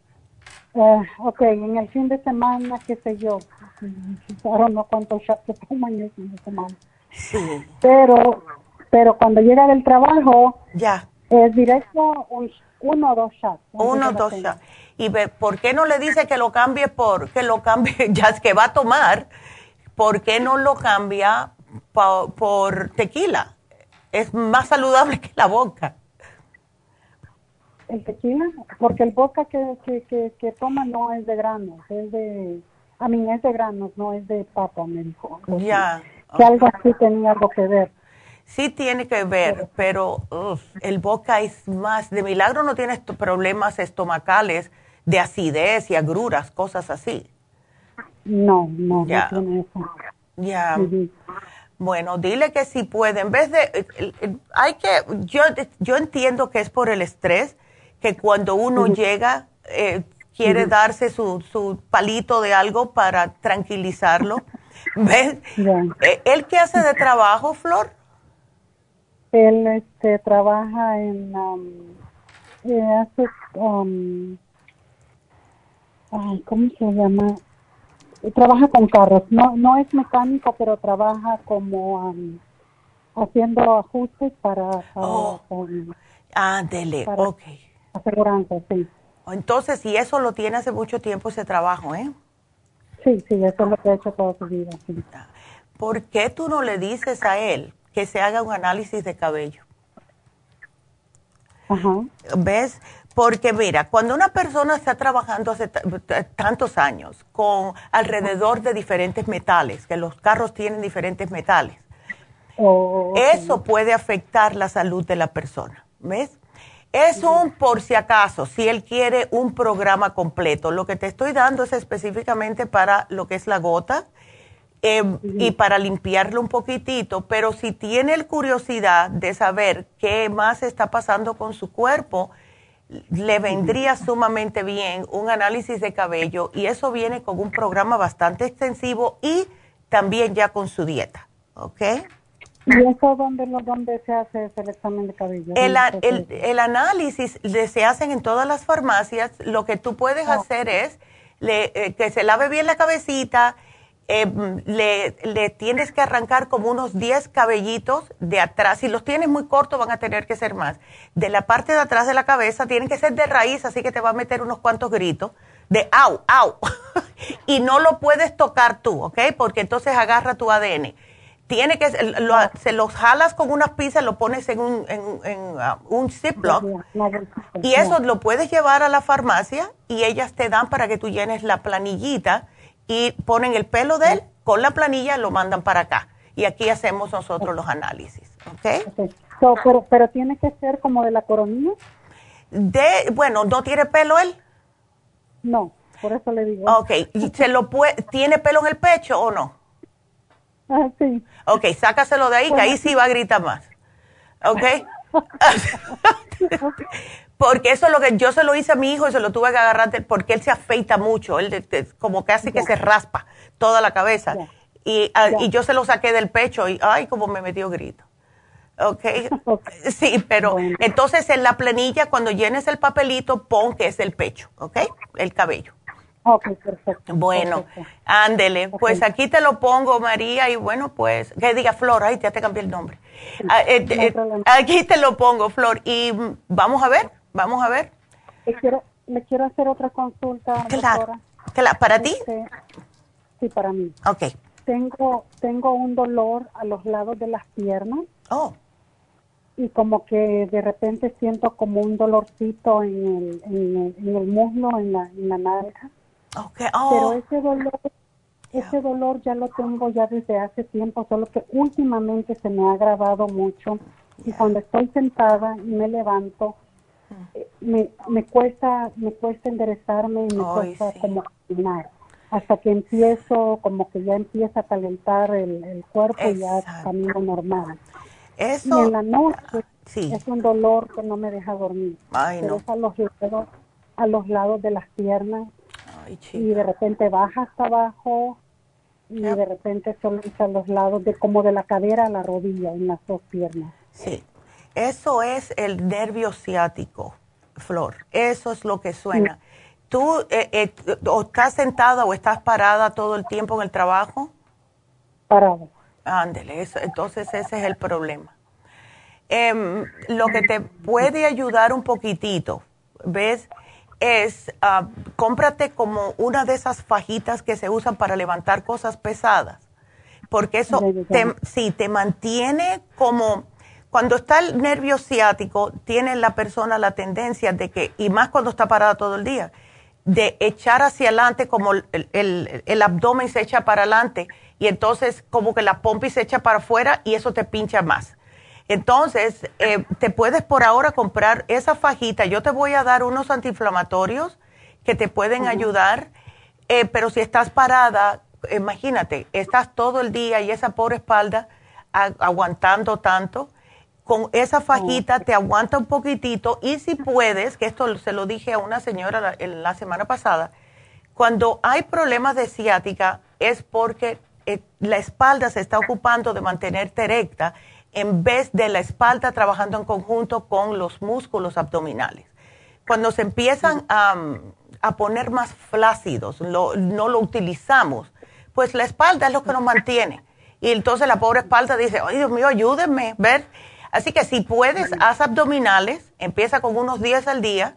Uh, ok, en el fin de semana, qué sé yo, ahora no cuántos shots toman el fin de semana. Sí. Pero, pero cuando llega del trabajo, ya. Es directo uno o dos shots. Uno o dos shots. ¿Y por qué no le dice que lo cambie por, que lo cambie, ya es que va a tomar, por qué no lo cambia por tequila? es más saludable que la boca. ¿El tequila? Porque el boca que, que, que, toma no es de granos, es de... A mí es de granos, no es de papa, me dijo. Ya. Que algo así tenía algo que ver. Sí tiene que ver, pero el boca es más... De milagro no tienes problemas estomacales de acidez y agruras, cosas así. No, no, no tiene eso. Ya. Bueno, dile que si puede, en vez de, eh, hay que, yo, yo entiendo que es por el estrés, que cuando uno llega, eh, quiere darse su, su palito de algo para tranquilizarlo. ¿Ves? ¿Él qué hace de trabajo, Flor? Él este, trabaja en, um, hace, um, ay, ¿cómo se llama? trabaja con carros, no no es mecánico, pero trabaja como haciendo ajustes para... oh. ah, dele, ok. Aseguranza, sí. Entonces, y eso lo tiene hace mucho tiempo ese trabajo, ¿eh? Sí, sí, eso es lo que ha hecho toda su vida. Sí. ¿Por qué tú no le dices a él que se haga un análisis de cabello? Ajá. ¿Ves? Porque mira, cuando una persona está trabajando hace tantos años con alrededor de diferentes metales, que los carros tienen diferentes metales, oh, eso puede afectar la salud de la persona, ¿ves? Es un por si acaso, si él quiere un programa completo. Lo que te estoy dando es específicamente para lo que es la gota em, y para limpiarlo un poquitito, pero si tiene curiosidad de saber qué más está pasando con su cuerpo, le vendría sumamente bien un análisis de cabello y eso viene con un programa bastante extensivo y también ya con su dieta, ¿ok? ¿Y eso dónde, dónde se hace el examen de cabello? El, el, análisis se hacen en todas las farmacias. Lo que tú puedes ah. hacer es eh, que se lave bien la cabecita, eh, le, le, tienes que arrancar como unos 10 cabellitos de atrás. Si los tienes muy cortos, van a tener que ser más. De la parte de atrás de la cabeza tienen que ser de raíz, así que te va a meter unos cuantos gritos de au, au. y no lo puedes tocar tú, ¿ok? Porque entonces agarra tu ADN. Tiene que, se los jalas con unas pinzas, lo pones en un, en, en, uh, un Ziploc y eso lo puedes llevar a la farmacia y ellas te dan para que tú llenes la planillita y ponen el pelo de él con la planilla, lo mandan para acá. Y aquí hacemos nosotros los análisis, ¿ok? pero, pero tiene que ser como de la coronilla. De, bueno, ¿no tiene pelo él? No, por eso le digo. Ok, ¿Se lo puede, ¿tiene pelo en el pecho o no? Ah, sí. Ok, sácaselo de ahí, que ahí sí va a gritar más. ¿Ok? Porque eso es lo que yo se lo hice a mi hijo y se lo tuve que agarrar porque él se afeita mucho, él como hace que se raspa toda la cabeza. Y, ah, y, yo se lo saqué del pecho y, ay, como me metió grito. Okay. Sí, pero entonces en la planilla, cuando llenes el papelito, pon que es el pecho, ¿ok? El cabello. Ok, perfecto. Bueno, ándele. Pues aquí te lo pongo, María, y bueno, pues, que diga Flor, ay, ya te cambié el nombre. Ah, eh, eh, aquí te lo pongo, Flor, y vamos a ver, Vamos a ver. Le quiero, le quiero hacer otra consulta. Claro. ¿Para ti? Este, sí, para mí. Ok. Tengo, tengo un dolor a los lados de las piernas. Oh. Y como que de repente siento como un dolorcito en el, en el, muslo, en la, en la nalga. Okay. Pero oh. ese dolor ese dolor ya lo tengo ya desde hace tiempo, solo que últimamente se me ha agravado mucho y cuando estoy sentada y me levanto, eh, me, me cuesta me cuesta enderezarme y me cuesta como caminar hasta que empiezo como que ya empieza a calentar el, cuerpo y ya camino normal. Eso, y en la noche es un dolor que no me deja dormir. Ay, no. Es a los lados, a los lados de las piernas y de repente baja hasta abajo y de repente solo a los lados de como de la cadera a la rodilla en las dos piernas. Sí, eso es el nervio ciático, Flor. Eso es lo que suena. ¿Tú eh, eh, o estás sentada o estás parada todo el tiempo en el trabajo? Parada. Ándele, eso, entonces ese es el problema. Em, lo que te puede ayudar un poquitito, ¿ves? Es uh, cómprate como una de esas fajitas que se usan para levantar cosas pesadas, porque eso te, sí, te mantiene como, cuando está el nervio ciático, tiene la persona la tendencia de que, y más cuando está parada todo el día, de echar hacia adelante como el, el, el abdomen se echa para adelante y entonces como que la pompa se echa para afuera y eso te pincha más. Entonces, eh, te puedes por ahora comprar esa fajita. Yo te voy a dar unos antiinflamatorios que te pueden ayudar, eh, pero si estás parada, imagínate, estás todo el día y esa pobre espalda aguantando tanto. Con esa fajita te aguanta un poquitito y si puedes, que esto se lo dije a una señora la, la semana pasada, cuando hay problemas de ciática es porque eh, la espalda se está ocupando de mantenerte erecta en vez de la espalda trabajando en conjunto con los músculos abdominales. Cuando se empiezan a, poner más flácidos, no lo utilizamos, pues la espalda es lo que nos mantiene. Y entonces la pobre espalda dice, ay Dios mío, ayúdenme, ver. Así que si puedes, haz abdominales, empieza con unos 10 al día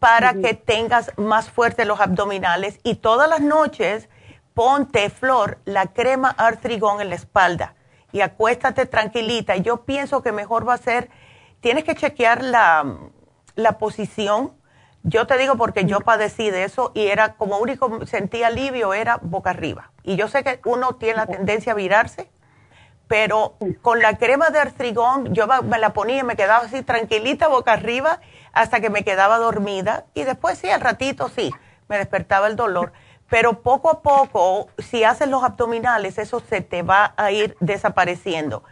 para que tengas más fuertes los abdominales y todas las noches ponte, Flor, la crema artrigón en la espalda y acuéstate tranquilita. Yo pienso que mejor va a ser, tienes que chequear la, la posición. Yo te digo porque yo padecí de eso y era como único sentía alivio era boca arriba. Y yo sé que uno tiene la tendencia a virarse, pero con la crema de artrigón yo me la ponía y me quedaba así tranquilita boca arriba hasta que me quedaba dormida y después sí, al ratito sí, me despertaba el dolor pero poco a poco, si haces los abdominales, eso se te va a ir desapareciendo.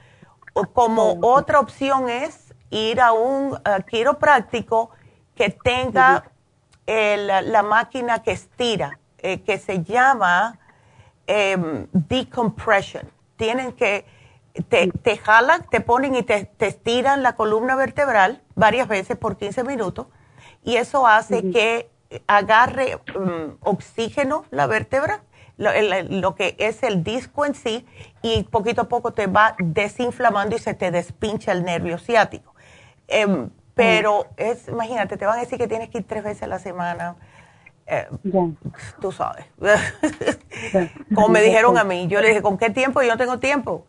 Como otra opción es ir a un quiropráctico que tenga la máquina que estira, eh, que se llama em, decompression. Tienen que, te, te, jalan, te ponen y te, estiran la columna vertebral varias veces por 15 minutos y eso hace que agarre mm, oxígeno la vértebra, lo, que es el disco en sí, y poquito a poco te va desinflamando y se te despincha el nervio ciático. Em, pero es, imagínate, te van a decir que tienes que ir tres veces a la semana. Eh, tú sabes. Como me dijeron a mí, yo le dije, ¿con qué tiempo? Yo no tengo tiempo.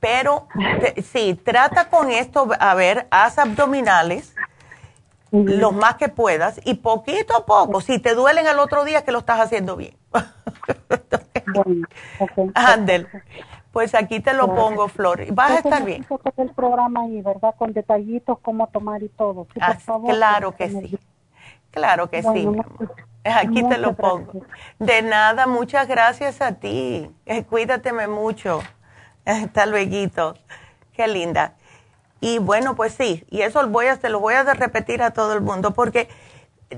Pero sí, trata con esto, a ver, haz abdominales lo más que puedas y poquito a poco, si te duelen al otro día, que lo estás haciendo bien. bueno, Ándel. Pues aquí te lo pongo, Flor. Vas a estar bien. el programa ahí, ¿verdad? Con detallitos, cómo tomar y todo. Ah, claro que sí. Claro que sí. Aquí te lo pongo. De nada, muchas gracias a ti. Eh, cuídateme mucho. Hasta luego. Qué linda. Y bueno, pues sí, y eso voy a, te lo voy a repetir a todo el mundo, porque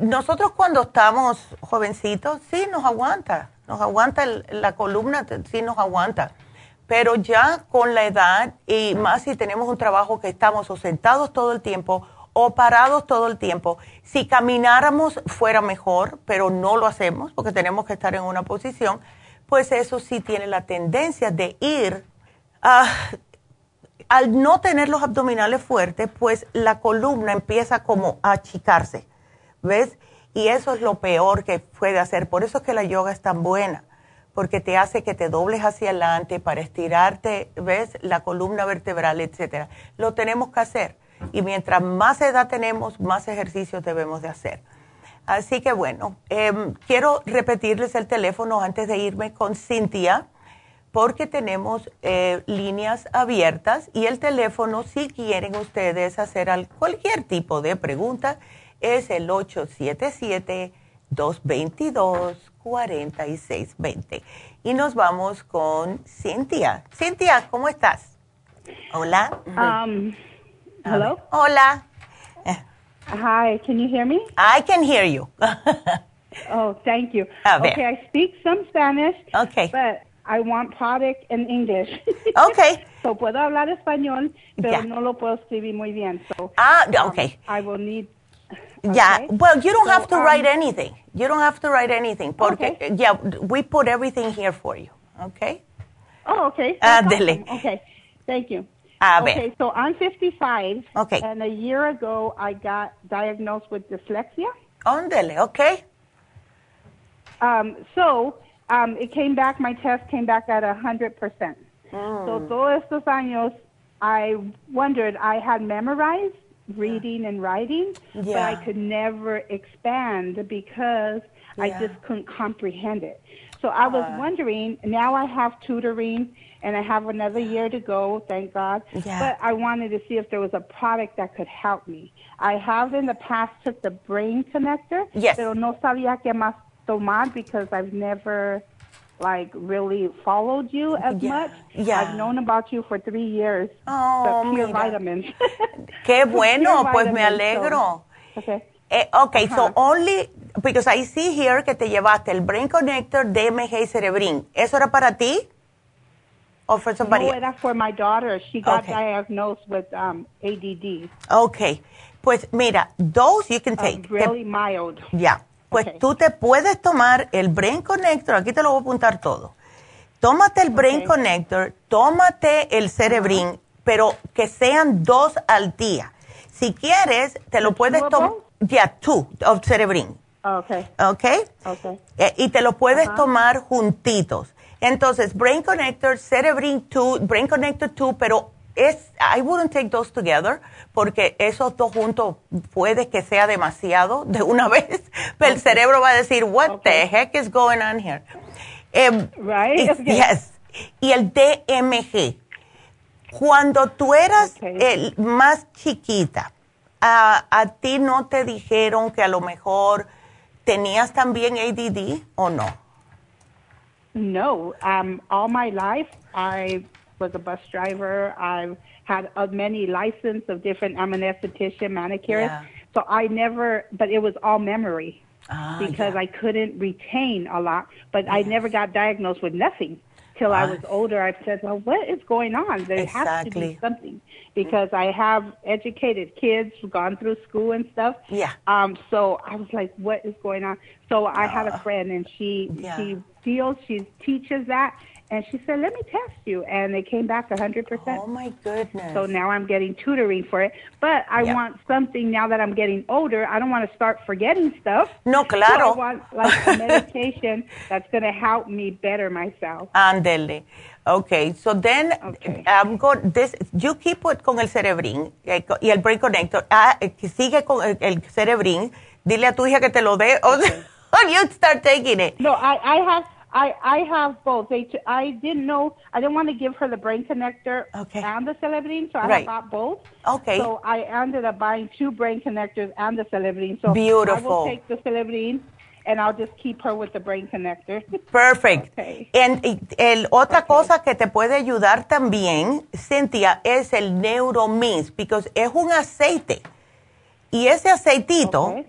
nosotros cuando estamos jovencitos, sí nos aguanta, nos aguanta la columna, sí nos aguanta. Pero ya con la edad, y más si tenemos un trabajo que estamos o sentados todo el tiempo o parados todo el tiempo, si camináramos fuera mejor, pero no lo hacemos porque tenemos que estar en una posición, pues eso sí tiene la tendencia de ir a al no tener los abdominales fuertes, pues la columna empieza como a achicarse, ¿ves? Y eso es lo peor que puede hacer. Por eso es que la yoga es tan buena, porque te hace que te dobles hacia adelante para estirarte, ¿ves? La columna vertebral, etcétera. Lo tenemos que hacer. Y mientras más edad tenemos, más ejercicios debemos de hacer. Así que bueno, em, quiero repetirles el teléfono antes de irme con Cintia porque tenemos eh, líneas abiertas y el teléfono, si quieren ustedes hacer cualquier tipo de pregunta, es el 877-222-4620. Y nos vamos con Cintia. Cintia, ¿cómo estás? Hola. Um, hello. Hola. Hi, can you hear me? I can hear you. oh, thank you. Okay, I speak some Spanish. Okay. But I want product in English. Okay. so puedo hablar español, pero no lo puedo escribir muy bien. So, ah, okay. Um, I will need. Yeah. Well, you don't so, have to um, write anything. You don't have to write anything. Porque, okay. yeah, we put everything here for you. Okay. Oh, okay. Ah, dele. Okay. Thank you. A okay, so I'm 55. Okay. And a year ago, I got diagnosed with dyslexia. Ándele, okay. Um, so um, it came back, my test came back at 100%. Mm. So todos estos años, I wondered, I had memorized reading and writing, yeah. but I could never expand because yeah. I just couldn't comprehend it. So I was uh, wondering, now I have tutoring and I have another year to go, thank God. Yeah. But I wanted to see if there was a product that could help me. I have in the past took the brain connector, yes. pero no sabía qué más tomar because I've never like really followed you as yeah. much. Yeah. I've known about you for three years. Oh, the pure mira. vitamins. Qué bueno, pues me alegro. So, okay. Eh, okay, uh-huh. so only because I see here que te llevaste el Brain Connector, DMG y Cerebrin. ¿Eso era para ti? Or for somebody? No, era for my daughter. She got Okay. diagnosed with um, ADD. Okay. Pues mira, those you can take. Um, really mild. Ya. Pues Okay. tú te puedes tomar el Brain Connector, aquí te lo voy a apuntar todo. Tómate el Brain Okay. Connector, tómate el Cerebrin, pero que sean dos al día. Si quieres, te lo puedes tomar. Ya, two of Cerebrin. Okay. ¿Ok? Okay. Eh, y te lo puedes tomar juntitos. Entonces, Brain Connector, Cerebrin 2, Brain Connector 2, pero es, I wouldn't take those together, porque esos dos juntos puede que sea demasiado de una vez, pero el cerebro va a decir, what the heck is going on here? Em, Right? Okay. Yes. Y el DMG. Cuando tú eras Okay. el más chiquita, a, a ti no te dijeron que a lo mejor tenías también ADD o no? No. Um, all my life, I was a bus driver. I've had uh, many licenses of different. I'm an esthetician, manicurist. Yeah. So I never, but it was all memory Ah, because ya. I couldn't retain a lot. But I never got diagnosed with nothing till I Ah. was older. I said, "Well, what is going on? There has to Exactly. be something." Because I have educated kids, gone through school and stuff. Yeah. Um, so I was like, what is going on? So I had a friend and she Yeah. she deals, she teaches that and she said, Let me test you and it came back a hundred percent. Oh my goodness. So now I'm getting tutoring for it. But I Yeah. want something now that I'm getting older, I don't want to start forgetting stuff. No, So claro. I want like a meditation that's gonna help me better myself. Ándele. Okay, so then Okay. I'm going this you keep it con el cerebrín eh, y el brain connector. Ah, eh, sigue con el, el cerebrín. Dile a tu hija que te lo dé o, or you start taking it. No, I, I have I, I have both. I didn't know I didn't want to give her the brain connector Okay. and the Celebrin, so I Right. bought both. Okay. So I ended up buying two brain connectors and the Celebrin. So beautiful. I will take the Celebrin and I'll just keep her with the brain connector. Perfect. Okay. And, el, otra cosa que te puede ayudar también, Cynthia, es el Neuromins, because es un aceite. Y ese aceitito, Okay.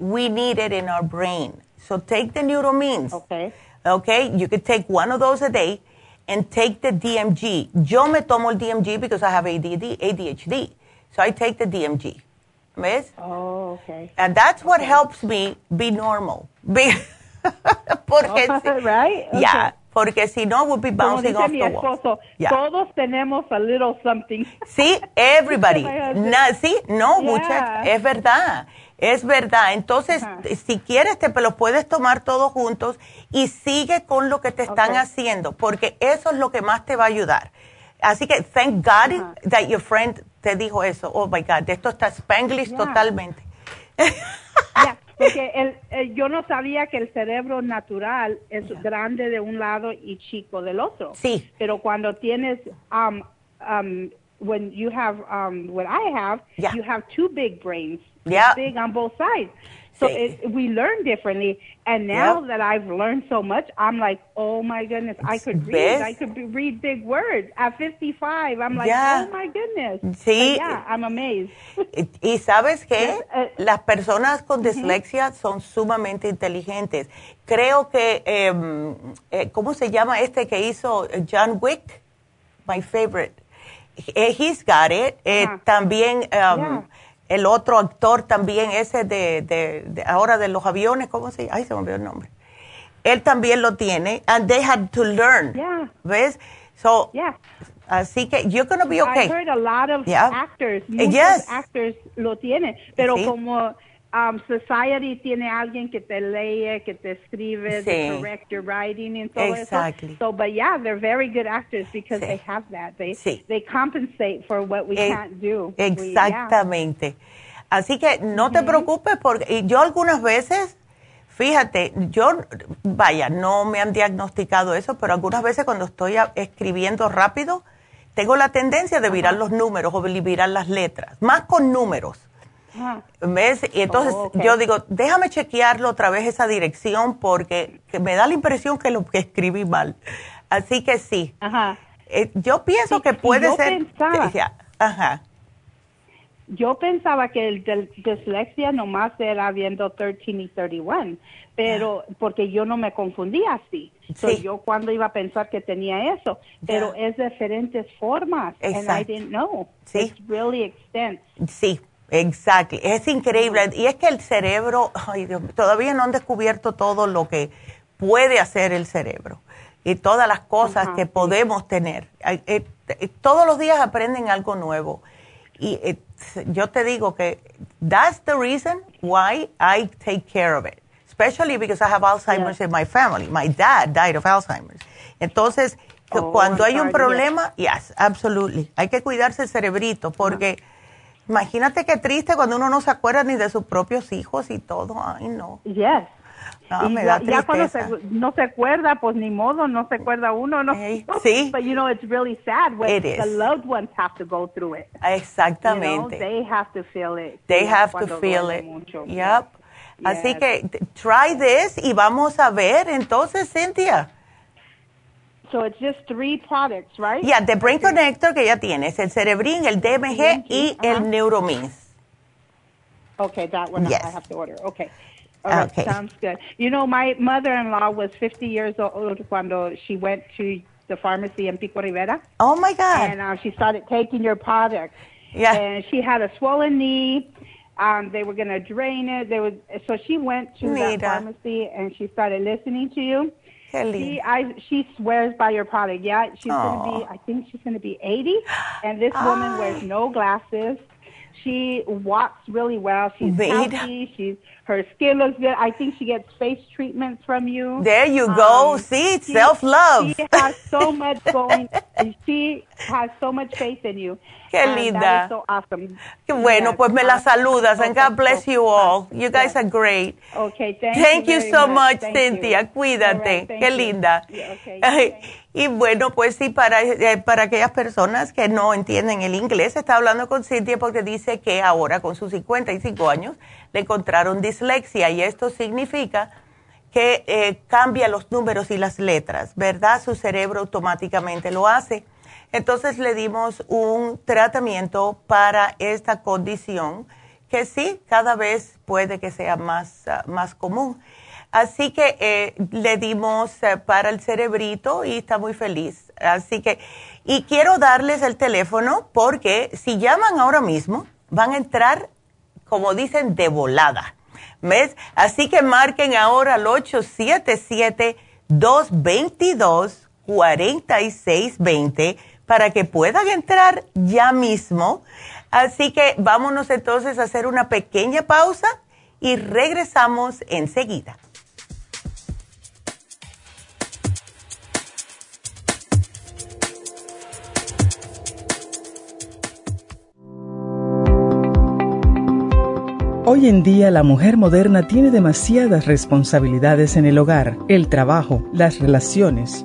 we need it in our brain. So take the Neuromins. Okay. Okay, you could take one of those a day and take the DMG. Yo me tomo el DMG because I have ADD, ADHD. So I take the DMG. ¿Ves? Oh, okay. And that's what helps me be normal. Be- Porque sí. right? Okay. Yeah. porque si no, we'll be bouncing off the wall. Todos tenemos a little something. Sí, everybody. sí, no, muchachos, es verdad. Es verdad. Entonces, si quieres, te lo puedes tomar todos juntos y sigue con lo que te están haciendo, porque eso es lo que más te va a ayudar. Así que, thank God that your friend te dijo eso. Oh my God, esto está spanglish totalmente. porque el, yo no sabía que el cerebro natural es grande de un lado y chico del otro. Sí. Pero cuando tienes, um, um, when you have, um, what I have, you have two big brains. Yeah. Big on both sides. So it, we learn differently. And now that I've learned so much, I'm like, oh my goodness, I could read. I could read big words. At 55, I'm like, oh my goodness. Sí. yeah, I'm amazed. y sabes qué? Uh, Las personas con dislexia son sumamente inteligentes. Creo que, em, eh, ¿cómo se llama este que hizo John Wick? My favorite. Eh, he's got it. Eh, también. Um, el otro actor también, ese de, de, ahora de los aviones, ¿cómo se llama? Ay, se me olvidó el nombre. Él también lo tiene, and they had to learn. Yeah. ¿Ves? So, yeah. Así que you're going to be okay. I heard a lot of actors, muchos yes. actors lo tienen, pero como um, society tiene alguien que te lee, que te escribe, sí. correct your writing and todo exactly. eso. So, but yeah, they're very good actors because sí. they have that. They sí. they compensate for what we can't do. Exactamente. Así que no te preocupes porque yo algunas veces, fíjate, yo, vaya, no me han diagnosticado eso, pero algunas veces cuando estoy escribiendo rápido, tengo la tendencia de virar los números o virar las letras, más con números. ¿Ves? Y entonces oh, yo digo, déjame chequearlo otra vez esa dirección porque me da la impresión que lo que escribí mal. Así que sí. Ajá. Eh, yo pienso que puede ser. ajá. Yo pensaba que el dislexia nomás era viendo 13 y 31, pero porque yo no me confundía así. Sí. yo cuando iba a pensar que tenía eso, pero es diferentes formas. Exacto. And I didn't know. Sí. It's really extent. Sí, Exacto, es increíble. Y es que el cerebro, ay Dios, todavía no han descubierto todo lo que puede hacer el cerebro y todas las cosas que podemos tener. Eh, eh, todos los días aprenden algo nuevo. Y eh, yo te digo que that's the reason why I take care of it. Especially because I have Alzheimer's in my family. My dad died of Alzheimer's. Entonces, oh, cuando hay un problema, yes, absolutely. Hay que cuidarse el cerebrito porque Imagínate qué triste cuando uno no se acuerda ni de sus propios hijos y todo. Ay, no. Yes. No, me da ya, cuando no se acuerda, pues ni modo, no se acuerda uno, ¿no? sí. But you know, it's really sad when it is. the loved ones have to go through it. Exactamente. You know, they have to feel it. They have to feel it. Mucho. Yep. Así que try this y vamos a ver entonces, Cynthia. So it's just three products, right? Yeah, the Brain Connector que ya tienes, el Cerebrin, el DMG y el Neuromins. Okay, that one yes. I have to order. Okay. Right, okay. sounds good. You know, my mother-in-law was 50 years old when she went to the pharmacy in Pico Rivera. Oh my God! And uh, she started taking your product. Yeah. And she had a swollen knee. Um, they were going to drain it. They was so she went to the pharmacy and she started listening to you. She, I, she swears by your product. Yeah, she's going to be, I think she's going to be 80. And this woman wears no glasses. She walks really well. She's healthy. She's her skin looks good. I think she gets face treatments from you. There you go. Um, See, self love. She has so much going. she has so much faith in you. Qué linda. so awesome. Qué bueno, pues me la saludas and God bless you all. You guys are great. Okay, thank, thank you, you so much, Cynthia. Cuídate. Qué linda. Y bueno, pues sí, para, eh, para aquellas personas que no entienden el inglés, está hablando con Cynthia porque dice que ahora con sus 55 años le encontraron dislexia y esto significa que eh, cambia los números y las letras, ¿verdad? Su cerebro automáticamente lo hace. Entonces le dimos un tratamiento para esta condición que sí, cada vez puede que sea más, ah, más común. Así que eh, le dimos eh, para el cerebrito y está muy feliz. Así que, y quiero darles el teléfono porque si llaman ahora mismo, van a entrar, como dicen, de volada. ¿Ves? Así que marquen ahora al 877 222-4620 para que puedan entrar ya mismo. Así que vámonos entonces a hacer una pequeña pausa y regresamos enseguida. Hoy en día la mujer moderna tiene demasiadas responsabilidades en el hogar, el trabajo, las relaciones,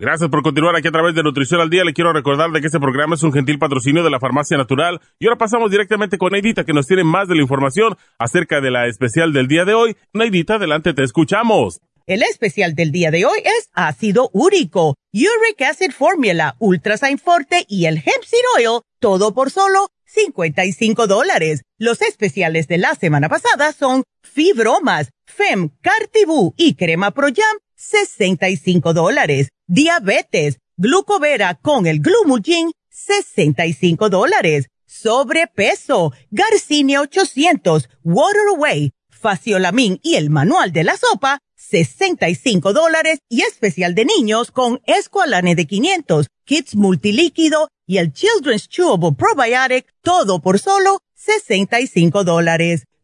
Gracias por continuar aquí a través de Nutrición al Día. Le quiero recordar de que este programa es un gentil patrocinio de la Farmacia Natural. Y ahora pasamos directamente con Neidita, que nos tiene más de la información acerca de la especial del día de hoy. Neidita, adelante, te escuchamos. El especial del día de hoy es ácido úrico, uric acid formula, ultrasign forte y el hemp seed oil, todo por solo 55 dólares. Los especiales de la semana pasada son fibromas, fem, cartibú y crema pro jam, 65 dólares diabetes, glucovera con el glumulgin, 65 dólares. Sobrepeso, Garcinia 800, Water Away, Faciolamin y el manual de la sopa, 65 dólares y especial de niños con Esqualane de 500, Kids Multilíquido y el Children's Chewable Probiotic, todo por solo 65 dólares.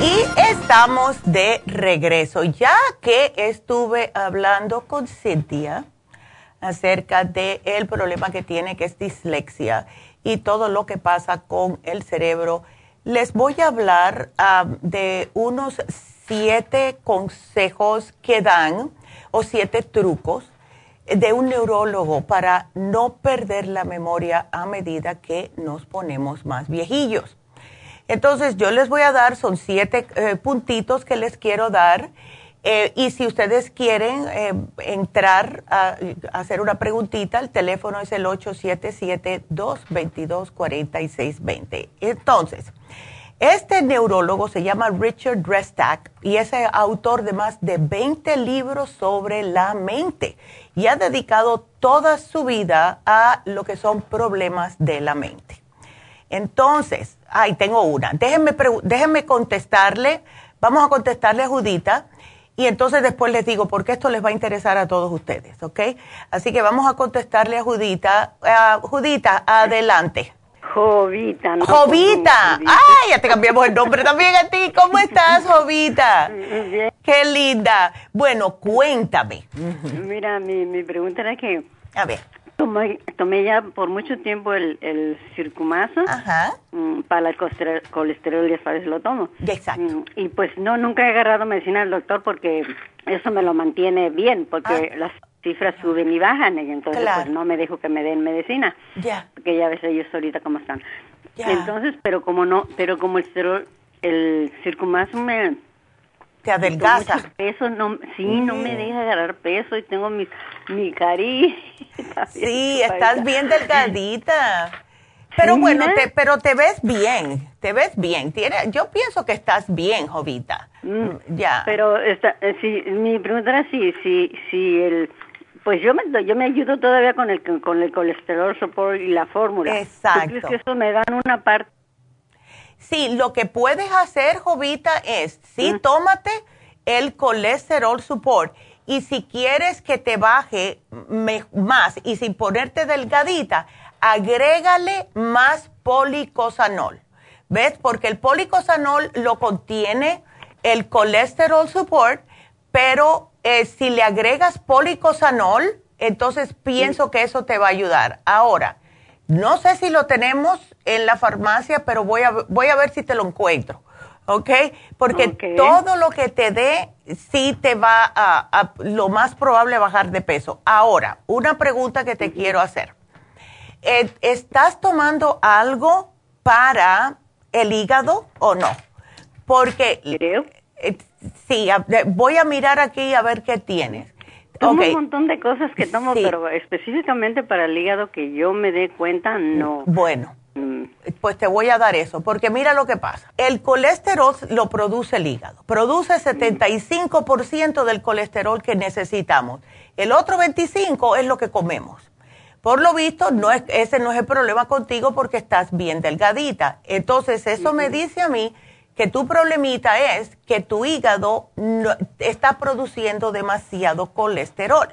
Y estamos de regreso, ya que estuve hablando con Cynthia acerca del el problema que tiene, que es dislexia, y todo lo que pasa con el cerebro. Les voy a hablar ah, de unos siete consejos que dan, o siete trucos, de un neurólogo para no perder la memoria a medida que nos ponemos más viejillos. Entonces, yo les voy a dar, son siete eh, puntitos que les quiero dar. Eh, y si ustedes quieren eh, entrar a, hacer una preguntita, el teléfono es el 877-222-4620. Entonces, este neurólogo se llama Richard Drestack y es autor de más de 20 libros sobre la mente y ha dedicado toda su vida a lo que son problemas de la mente. Entonces, ay, tengo una. Déjenme, déjenme contestarle. Vamos a contestarle a Judita. Y entonces después les digo, porque esto les va a interesar a todos ustedes, ¿ok? Así que vamos a contestarle a Judita. Judita, adelante. Jovita. No Jovita. Ay, ya te cambiamos el nombre también a ti. ¿Cómo estás, Jovita? Bien. Qué linda. Bueno, cuéntame. Mira, mi, mi pregunta era que... A ver. Tomé, tomé ya por mucho tiempo el, el circumazo mm, para el colesterol, ya sabes, lo tomo. Exacto. Mm, y pues no, nunca he agarrado medicina del doctor porque eso me lo mantiene bien, porque ah. las cifras suben y bajan y entonces pues no me dejo que me den medicina. Ya. Porque ya ves ellos ahorita cómo están. Entonces, pero como no, pero como el, el circumazo me te adelgaza. Peso, no, sí, no me deja agarrar peso y tengo mi, mi cari. Sí, estás bien delgadita. Pero bueno, te, pero te ves bien, te ves bien. Tiene, yo pienso que estás bien, Jovita. Mm, ya. Pero esta, eh, si, mi pregunta era si, si, si el, pues yo me, yo me ayudo todavía con el, con el colesterol support y la fórmula. Exacto. ¿Tú crees que eso me dan una parte? Sí, lo que puedes hacer, Jovita, es, sí, mm. tómate el colesterol support y si quieres que te baje más y sin ponerte delgadita, agrégale más policosanol. ¿Ves? Porque el policosanol lo contiene el colesterol support, pero eh, si le agregas policosanol, entonces pienso que eso te va a ayudar. Ahora, no sé si lo tenemos en la farmacia, pero voy a, voy a ver si te lo encuentro. ¿Ok? Porque todo lo que te dé sí te va a, lo más probable bajar de peso. Ahora, una pregunta que te quiero hacer. Eh, ¿Estás tomando algo para el hígado o no? Porque Creo. Eh, sí, voy a mirar aquí a ver qué tienes. Tomo un montón de cosas que tomo, pero específicamente para el hígado que yo me dé cuenta, no. Bueno, pues te voy a dar eso, porque mira lo que pasa. El colesterol lo produce el hígado. Produce 75% del colesterol que necesitamos. El otro 25% es lo que comemos. Por lo visto, no es, ese no es el problema contigo porque estás bien delgadita. Entonces, eso me dice a mí que tu problemita es que tu hígado está produciendo demasiado colesterol.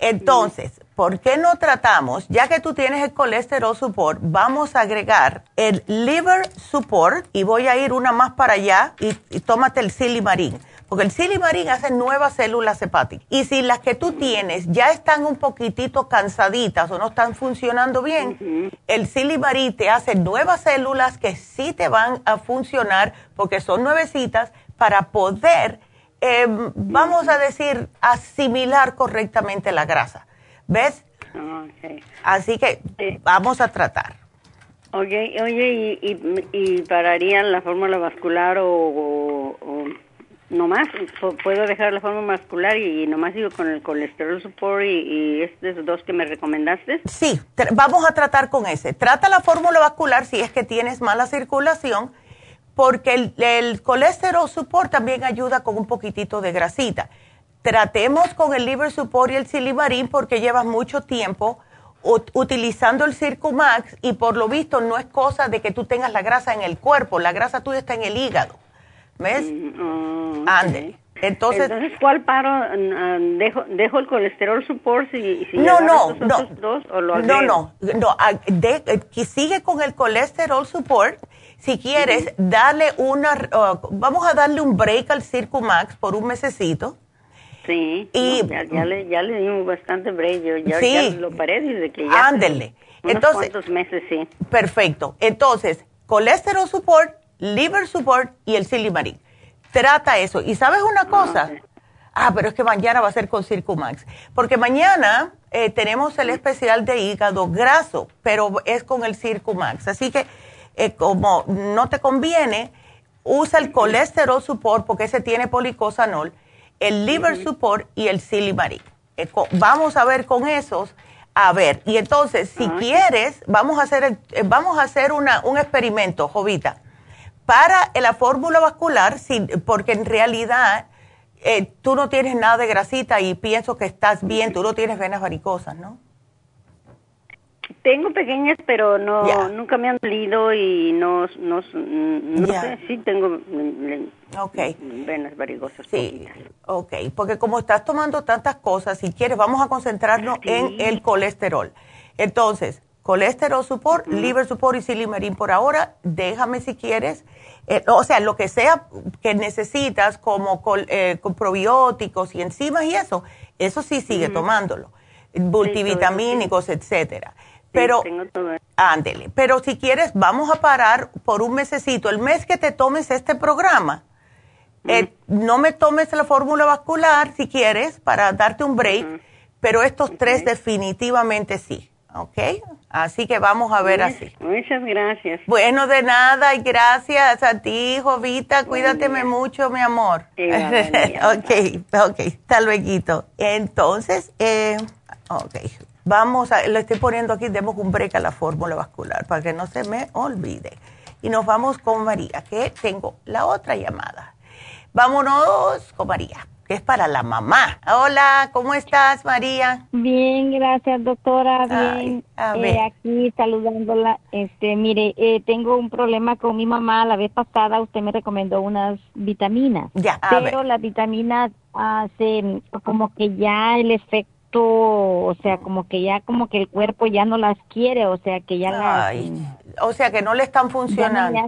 Entonces, ¿por qué no tratamos, ya que tú tienes el colesterol support, vamos a agregar el liver support y voy a ir una más para allá y, tómate el silimarín. Porque el silimarín hace nuevas células hepáticas. Y si las que tú tienes ya están un poquitito cansaditas o no están funcionando bien, el silimarín te hace nuevas células que sí te van a funcionar porque son nuevecitas para poder eh, vamos a decir, asimilar correctamente la grasa. ¿Ves? Así que vamos a tratar. Oye, oye ¿y, y, pararían la fórmula vascular o, no más? ¿Puedo dejar la fórmula vascular y, nomás digo con el colesterol support y, y estos dos que me recomendaste? Sí, vamos a tratar con ese. Trata la fórmula vascular si es que tienes mala circulación porque el, colesterol support también ayuda con un poquitito de grasita. Tratemos con el liver support y el silimarín porque llevas mucho tiempo utilizando el Circumax y por lo visto no es cosa de que tú tengas la grasa en el cuerpo, la grasa tuya está en el hígado. ¿Ves? Mm, Ande. Entonces, ¿cuál paro? ¿Dejo, ¿Dejo el colesterol support si, si no, no, no, dos, o lo no, no, no, eh, sigue con el colesterol support si quieres, darle una, uh, vamos a darle un break al Circumax por un mesecito. Sí, y, ya, le, ya le dimos bastante break, yo ya, ya lo paré desde que ya. Ándele. Entonces, cuantos meses, sí. Perfecto. Entonces, colesterol support, liver support y el silimarín. Trata eso. Y sabes una cosa, ah, pero es que mañana va a ser con Circumax, porque mañana eh, tenemos el especial de hígado graso, pero es con el Circumax. Así que eh, como no te conviene, usa el colesterol support porque ese tiene policosanol, el liver support y el silimarín. Eh, vamos a ver con esos. A ver, y entonces, si quieres, vamos a hacer, eh, vamos a hacer una, un experimento, Jovita, para la fórmula vascular, porque en realidad tú no tienes nada de grasita y pienso que estás bien, tú no tienes venas varicosas, ¿no? Tengo pequeñas, pero no nunca me han dolido y no, no, no sé, sí tengo okay. venas varicosas. Sí, ok, porque como estás tomando tantas cosas, si quieres, vamos a concentrarnos en el colesterol. Entonces, colesterol support, liver support y silimarín por ahora, déjame si quieres, eh, o sea, lo que sea que necesitas como eh, con probióticos y enzimas y eso, eso sí sigue tomándolo, multivitamínicos, etcétera pero, ándele. Pero si quieres, vamos a parar por un mesecito. El mes que te tomes este programa, eh, no me tomes la fórmula vascular si quieres para darte un break, pero estos tres definitivamente sí. ¿Ok? Así que vamos a ver así. Muchas gracias. Bueno, de nada y gracias a ti, Jovita. Cuídateme mucho, mi amor. ok, ok. Hasta luego. Entonces, eh, ok Vamos a, le estoy poniendo aquí, demos un break a la fórmula vascular para que no se me olvide. Y nos vamos con María, que tengo la otra llamada. Vámonos con María es para la mamá. Hola, ¿cómo estás, María? Bien, gracias, doctora. Bien, eh, aquí saludándola. Este, mire, eh, tengo un problema con mi mamá. La vez pasada usted me recomendó unas vitaminas. Ya, pero las vitaminas hacen como que ya el efecto o sea, como que ya como que el cuerpo ya no las quiere, o sea, que ya las o sea, que no le están funcionando.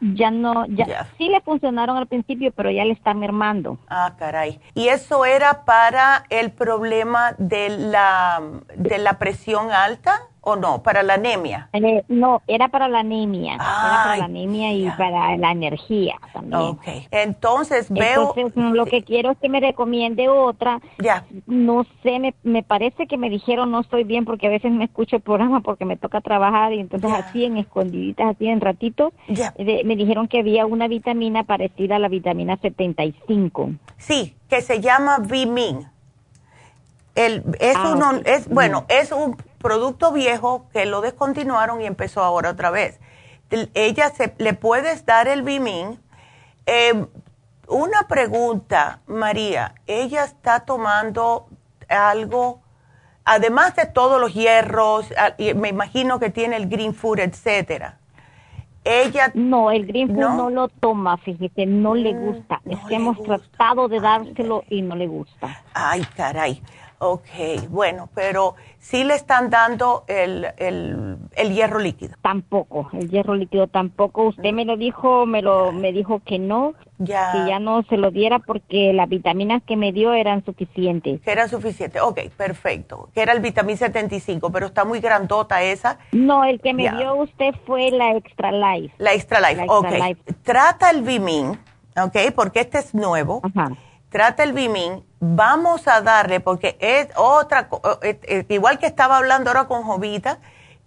Ya no, ya, sí le funcionaron al principio, pero ya le están mermando. Ah, caray. ¿Y eso era para el problema de la de la presión alta? ¿O no? ¿Para la anemia? Eh, no, era para la anemia. era para la anemia y para la energía también. Ok. Entonces veo... Entonces, lo que quiero es que me recomiende otra. Ya. No sé, me, me parece que me dijeron no estoy bien porque a veces me escucho el programa porque me toca trabajar y entonces así en escondiditas, así en ratitos, me dijeron que había una vitamina parecida a la vitamina 75. Sí, que se llama Vimin. El, es, ah, uno, es bueno, es un producto viejo que lo descontinuaron y empezó ahora otra vez. Ella se, le puedes dar el Bimin. Em, una pregunta, María, ella está tomando algo, además de todos los hierros, me imagino que tiene el green food, etcétera. Ella no, el green food no, lo toma, fíjate, no le mm, gusta. es que hemos tratado de dárselo y no le gusta. Ay, caray. Ok, bueno, pero sí le están dando el, el, hierro líquido. Tampoco, el hierro líquido tampoco. Usted me lo dijo, me lo me dijo que no, ya. que ya no se lo diera porque las vitaminas que me dio eran suficientes. Que eran suficientes, ok, perfecto. Que era el vitamina 75, pero está muy grandota esa. No, el que me dio usted fue la Extra Life. La Extra Life, ok. Trata el Vimin, ok, porque este es nuevo. Ajá trata el Bimin, vamos a darle, porque es otra, igual que estaba hablando ahora con Jovita,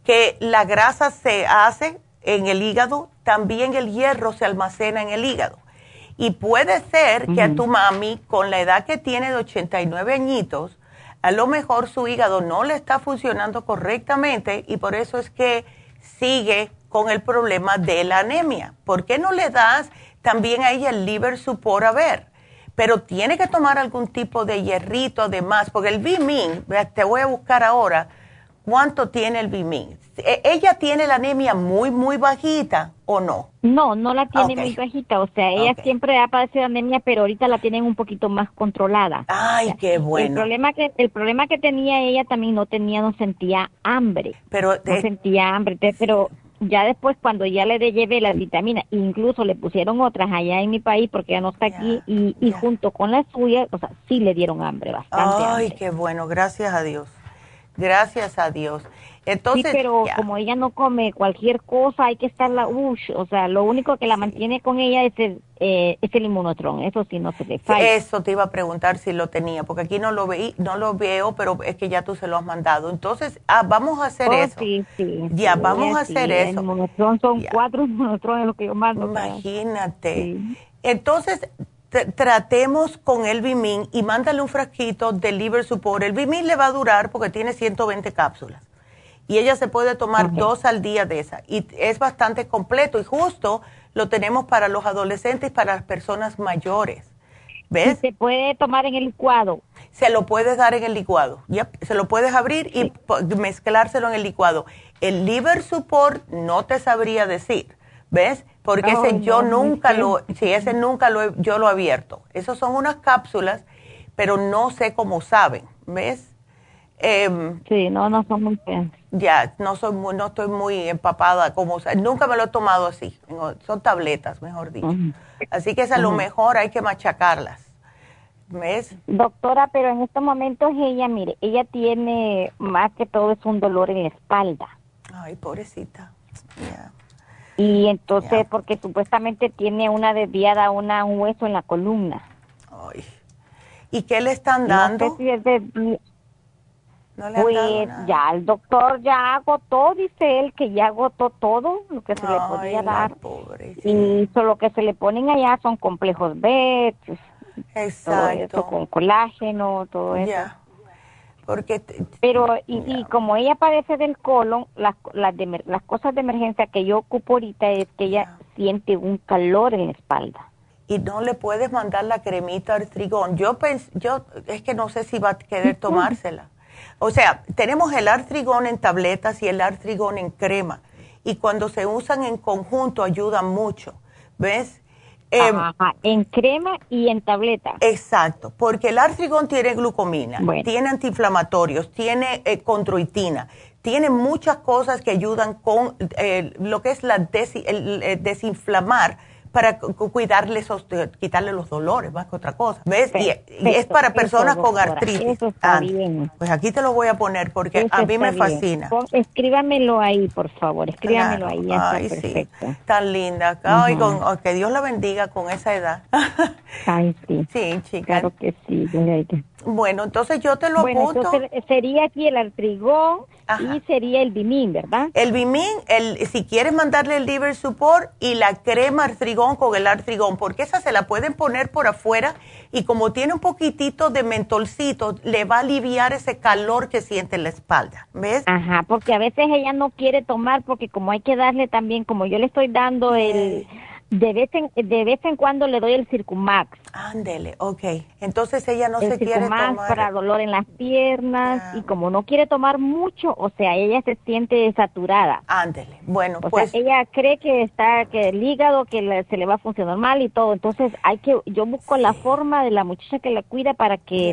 que la grasa se hace en el hígado, también el hierro se almacena en el hígado. Y puede ser que a tu mami, con la edad que tiene de 89 añitos, a lo mejor su hígado no le está funcionando correctamente y por eso es que sigue con el problema de la anemia. ¿Por qué no le das también a ella el liver support a ver? Pero tiene que tomar algún tipo de hierrito además, porque el Bimin, te voy a buscar ahora cuánto tiene el Bimin. E, ¿Ella tiene la anemia muy, muy bajita o no? No, no la tiene muy bajita, o sea, ella siempre ha padecido anemia, pero ahorita la tienen un poquito más controlada. Ay, qué bueno. El problema que el problema que tenía ella también no tenía, no sentía hambre. Pero no sentía hambre, pero ya después cuando ya le llevé las vitaminas, incluso le pusieron otras allá en mi país porque ya no está aquí y, y junto con las suyas, o sea, sí le dieron hambre, bastante. Ay, qué bueno, gracias a Dios. Gracias a Dios. Entonces, sí, pero como ella no come cualquier cosa, hay que estarla, ush, o sea, lo único que la mantiene con ella es el, eh, es el inmunotron, eso sí no se le falla. Eso te iba a preguntar si lo tenía, porque aquí no lo veí, no lo veo, pero es que ya tú se lo has mandado. Entonces, ah, vamos a hacer oh, eso. Sí, sí. Ya, vamos a hacer eso. El inmunotron son cuatro inmunotrones lo que yo mando. Imagínate. Entonces, tratemos con el Bimin y mándale un frasquito de liver support. El Bimin le va a durar porque tiene 120 cápsulas y ella se puede tomar dos al día de esa y es bastante completo y justo lo tenemos para los adolescentes y para las personas mayores. ¿Ves? Se puede tomar en el licuado. Se lo puedes dar en el licuado. Se lo puedes abrir y mezclárselo en el licuado. El liver support no te sabría decir. ¿Ves? Porque ese yo nunca lo, sí, ese nunca lo yo lo he abierto. Esos son unas cápsulas, pero no sé cómo saben. ¿Ves? Em, sí, no, no son muy bien. Ya, no soy muy, no estoy muy empapada como, nunca me lo he tomado así. Son tabletas, mejor dicho. Así que es a lo mejor hay que machacarlas. ¿Ves? Doctora, pero en estos momentos ella, mire, ella tiene más que todo es un dolor en la espalda. Ay, pobrecita. Y entonces, porque supuestamente tiene una desviada, una, un hueso en la columna. Ay. ¿Y qué le están dando? No sé si es de, pues ya el doctor ya agotó, dice él, que ya agotó todo lo que se le podía dar. Y lo que se le ponen allá son complejos B, Exacto. con colágeno, todo eso. Porque pero y, como ella padece del colon, las las, las cosas de emergencia que yo ocupo ahorita es que ella siente un calor en la espalda. Y no le puedes mandar la cremita artrigón. Yo pens, yo es que no sé si va a querer tomársela. O sea, tenemos el artrigón en tabletas y el artrigón en crema. Y cuando se usan en conjunto ayudan mucho. ¿Ves? Em, en crema y en tableta. Exacto, porque el artrigón tiene glucomina, tiene antiinflamatorios, tiene eh, condroitina, tiene muchas cosas que ayudan con eh, lo que es la el, eh, desinflamar para cuidarle, quitarle los dolores más que otra cosa. ¿Ves? y, es para personas con artritis. Ah, bien. Pues aquí te lo voy a poner porque a mí me fascina. escríbamelo ahí, por favor. Escríbamelo ahí. Ay, sí. Tan linda. Ay, con, oh, que Dios la bendiga con esa edad. Ay, sí. Sí, chica. Claro que sí. Bueno, entonces yo te lo bueno, Entonces sería aquí el artrigón y sería el bimín, ¿verdad? El bimín, el, si quieres mandarle el liver support y la crema artrigón con el artrigón, porque esa se la pueden poner por afuera y como tiene un poquitito de mentolcito, le va a aliviar ese calor que siente en la espalda, ¿ves? Ajá, porque a veces ella no quiere tomar porque como hay que darle también, como yo le estoy dando el de vez, en, de vez en cuando le doy el Circumax. Ándele, ok. Entonces ella no se quiere tomar. para dolor en las piernas y como no quiere tomar mucho, o sea, ella se siente saturada. Ándele, bueno, o pues. Sea, ella cree que está, que el hígado, que se le va a funcionar mal y todo. Entonces hay que, yo busco la forma de la muchacha que la cuida para que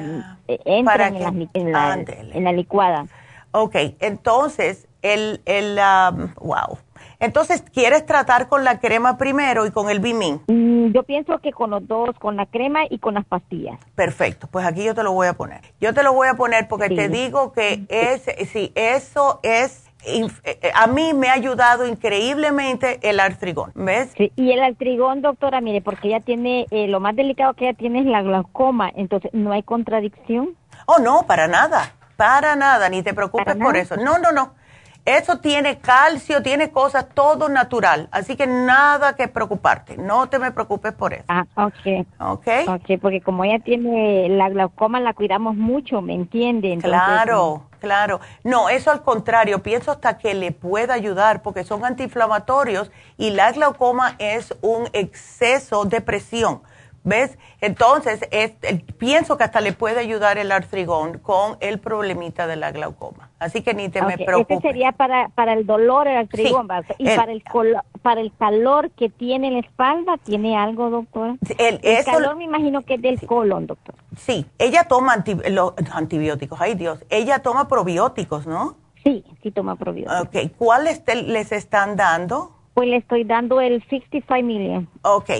eh, entre en, la, en, la, licuada. Ok, entonces, el, el, um, wow entonces, ¿quieres tratar con la crema primero y con el Bimin? Mm, yo pienso que con los dos, con la crema y con las pastillas. Perfecto, pues aquí yo te lo voy a poner. Yo te lo voy a poner porque te digo que es, sí, eso es eh, eh, a mí me ha ayudado increíblemente el artrigón, ¿ves? Sí, y el artrigón, doctora, mire, porque ella tiene, eh, lo más delicado que ella tiene es la glaucoma, entonces no hay contradicción. Oh, no, para nada, para nada, ni te preocupes por eso. No, no, no. Eso tiene calcio, tiene cosas, todo natural. Así que nada que preocuparte. No te me preocupes por eso. Ah, ok. Ok. Ok, porque como ella tiene la glaucoma, la cuidamos mucho, ¿me entiende? claro, claro. No, eso al contrario. Pienso hasta que le pueda ayudar porque son antiinflamatorios y la glaucoma es un exceso de presión. ¿Ves? Entonces, pienso que hasta le puede ayudar el artrigón con el problemita de la glaucoma. Así que ni te me preocupes. Este sería para, para el dolor el artrigón. y para, el para el calor que tiene en la espalda, ¿tiene algo, doctora? El, calor me imagino que es del colon, doctor. Sí, ella toma los antibióticos. Ay, Dios. Ella toma probióticos, ¿no? Sí, sí toma probióticos. Ok, ¿cuáles les están dando? Pues le estoy dando el 65 million. Ok.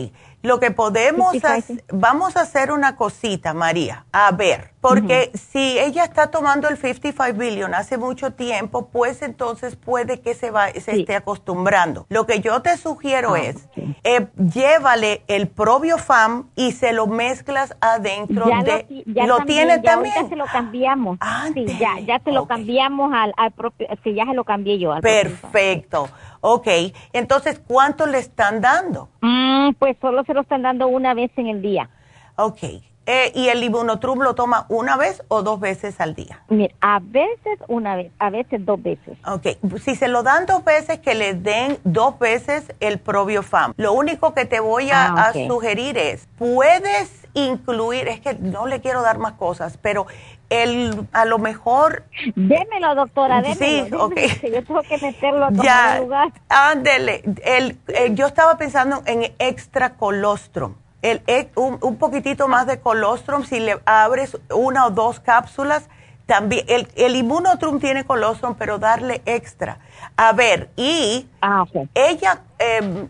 Lo que podemos hacer, vamos a hacer una cosita, María. A ver, porque si ella está tomando el 55 billion hace mucho tiempo, pues entonces puede que se, va, se esté acostumbrando. Lo que yo te sugiero ah, es, eh, llévale el Fam y se lo mezclas adentro de... Lo, ¿Lo tiene también? Ya se lo cambiamos. sí, ya, ya se lo cambiamos al, al propio, sí, ya se lo cambié yo. Al Perfecto. Ok, entonces, ¿cuánto le están dando? Mm, pues solo se lo están dando una vez en el día. Ok. Eh, ¿Y el Ibunotrum lo toma una vez o dos veces al día? Mira, a veces una vez, a veces dos veces. Ok, si se lo dan dos veces, que le den dos veces el Probiofam. Lo único que te voy a, ah, sugerir es, puedes incluir, es que no le quiero dar más cosas, pero el, a lo mejor... Démelo, doctora, démelo. Sí, ok. Yo tengo que meterlo a ya, lugar. Ándele. El, yo estaba pensando en extra colostrum. El, un, un, poquitito más de colostrum, si le abres una o dos cápsulas, también, el, el inmunotrum tiene colostrum, pero darle extra. A ver, y ah, ella em,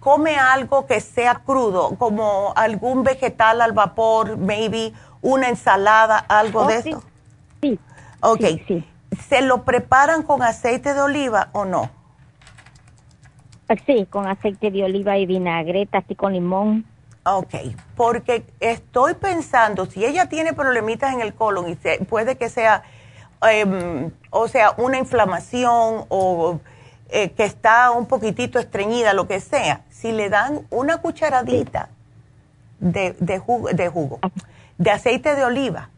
come algo que sea crudo, como algún vegetal al vapor, maybe, una ensalada, algo oh, de eso? Sí. Ok. Sí, ¿Se lo preparan con aceite de oliva o no? Sí, con aceite de oliva y vinagreta, así con limón. Ok, porque estoy pensando, si ella tiene problemitas en el colon y puede que sea, em, o sea, una inflamación o eh, que está un poquitito estreñida, lo que sea, si le dan una cucharadita de, de jugo, de jugo de aceite de oliva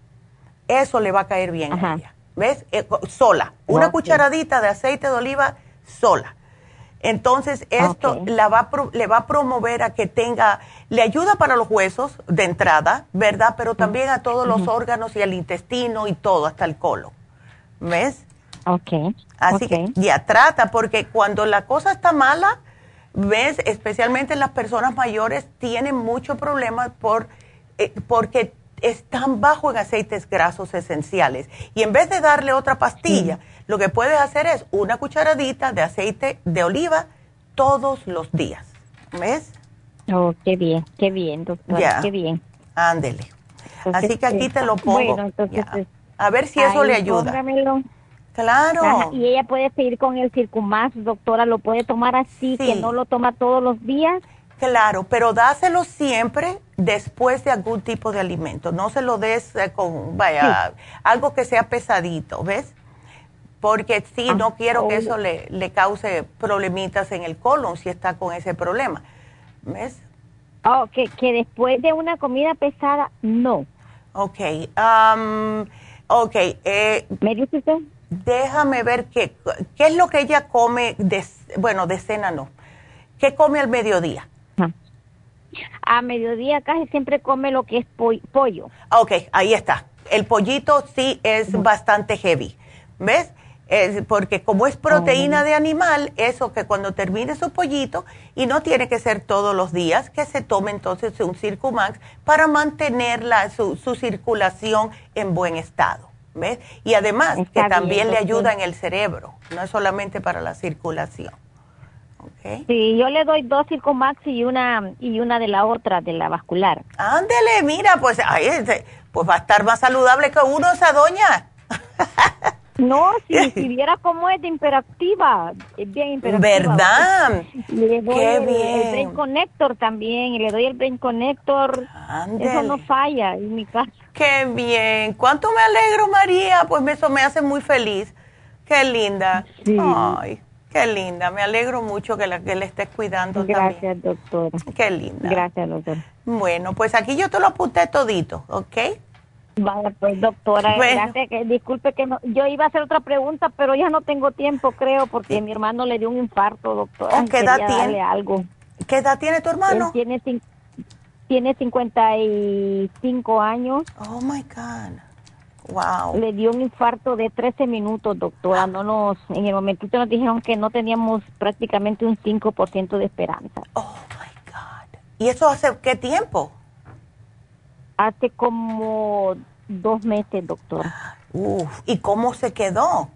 eso le va a caer bien a ella. ¿Ves? Eh, sola. Una cucharadita de aceite de oliva sola. Entonces, esto la va le va a promover a que tenga, le ayuda para los huesos de entrada, ¿verdad? Pero también a todos los órganos y al intestino y todo, hasta el colon. ¿Ves? Ok. Así que ya trata, porque cuando la cosa está mala, ves, especialmente las personas mayores, tienen muchos problemas por, eh, porque están bajo en aceites grasos esenciales. Y en vez de darle otra pastilla, lo que puedes hacer es una cucharadita de aceite de oliva todos los días. ¿Ves? Oh, qué bien, qué bien, doctora, qué bien. Ándele. Así que aquí te lo pongo. A ver si eso le ayuda. Claro. y ella puede seguir con el Circumax, doctora, lo puede tomar así, que no lo toma todos los días. Claro, pero dáselo siempre después de algún tipo de alimento. No se lo des eh, con, vaya, algo que sea pesadito, ¿ves? Porque sí, no quiero que eso le, le cause problemitas en el colon si está con ese problema, ¿ves? Oh, que, que después de una comida pesada, no. Ok, um, ok. Eh, ¿Me dice usted? Déjame ver qué, qué es lo que ella come, de, bueno, de cena no. ¿Qué come al mediodía? A mediodía casi siempre come lo que es pollo. Ok, ahí está. El pollito sí es bastante heavy. ¿Ves? Es porque como es proteína de animal, eso que cuando termine su pollito, y no tiene que ser todos los días, que se tome entonces un Circumax para mantener la, su, circulación en buen estado. ¿Ves? Y además que también le ayuda en el cerebro, no es solamente para la circulación. Sí, yo le doy dos Circumax y una y una de la otra, de la vascular. Ándele, mira, pues ahí, pues va a estar más saludable que uno esa doña. No, si, si viera cómo es de imperactiva, es bien imperactiva. ¿Verdad? Le doy Qué el, bien. el, Brain Connector también, y le doy el Brain Connector. Eso no falla en mi casa. Qué bien. ¿Cuánto me alegro, María? Pues eso me hace muy feliz. Qué linda. Sí. Ay. Qué linda, me alegro mucho que, la, que le estés cuidando Gracias, doctora. Qué linda. Gracias, doctora. Bueno, pues aquí yo te lo apunté todito, ¿ok? Vale, pues doctora, gracias. Que, disculpe que no, yo iba a hacer otra pregunta, pero ya no tengo tiempo, creo, porque mi hermano le dio un infarto, doctora. ¿Qué edad tiene? Algo. ¿Qué edad tiene tu hermano? tiene, tiene 55 años. Oh, my God. Wow. Le dio un infarto de 13 minutos, doctora. No nos, en el momentito nos dijeron que no teníamos prácticamente un 5% de esperanza. Oh my God. ¿Y eso hace qué tiempo? Hace como dos meses, doctora. Uf, ¿y cómo se quedó?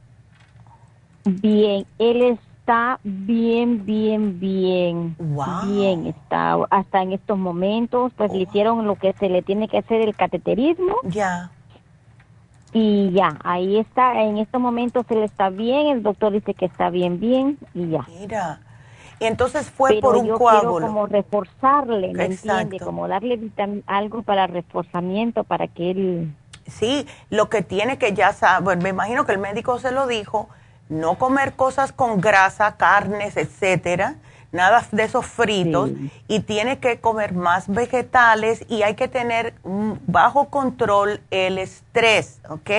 Bien, él está bien, bien, bien. Wow. Bien está. Hasta en estos momentos, pues le hicieron lo que se le tiene que hacer el cateterismo. Ya y ya, ahí está, en estos momentos él está bien, el doctor dice que está bien, bien y ya. Mira, entonces fue por un yo coágulo. Quiero como reforzarle, ¿me entiende? Como darle algo para reforzamiento para que él... Sí, lo que tiene que ya saber, me imagino que el médico se lo dijo, no comer cosas con grasa, carnes, etcétera, nada de esos fritos y tiene que comer más vegetales y hay que tener bajo control el estrés, ¿ok?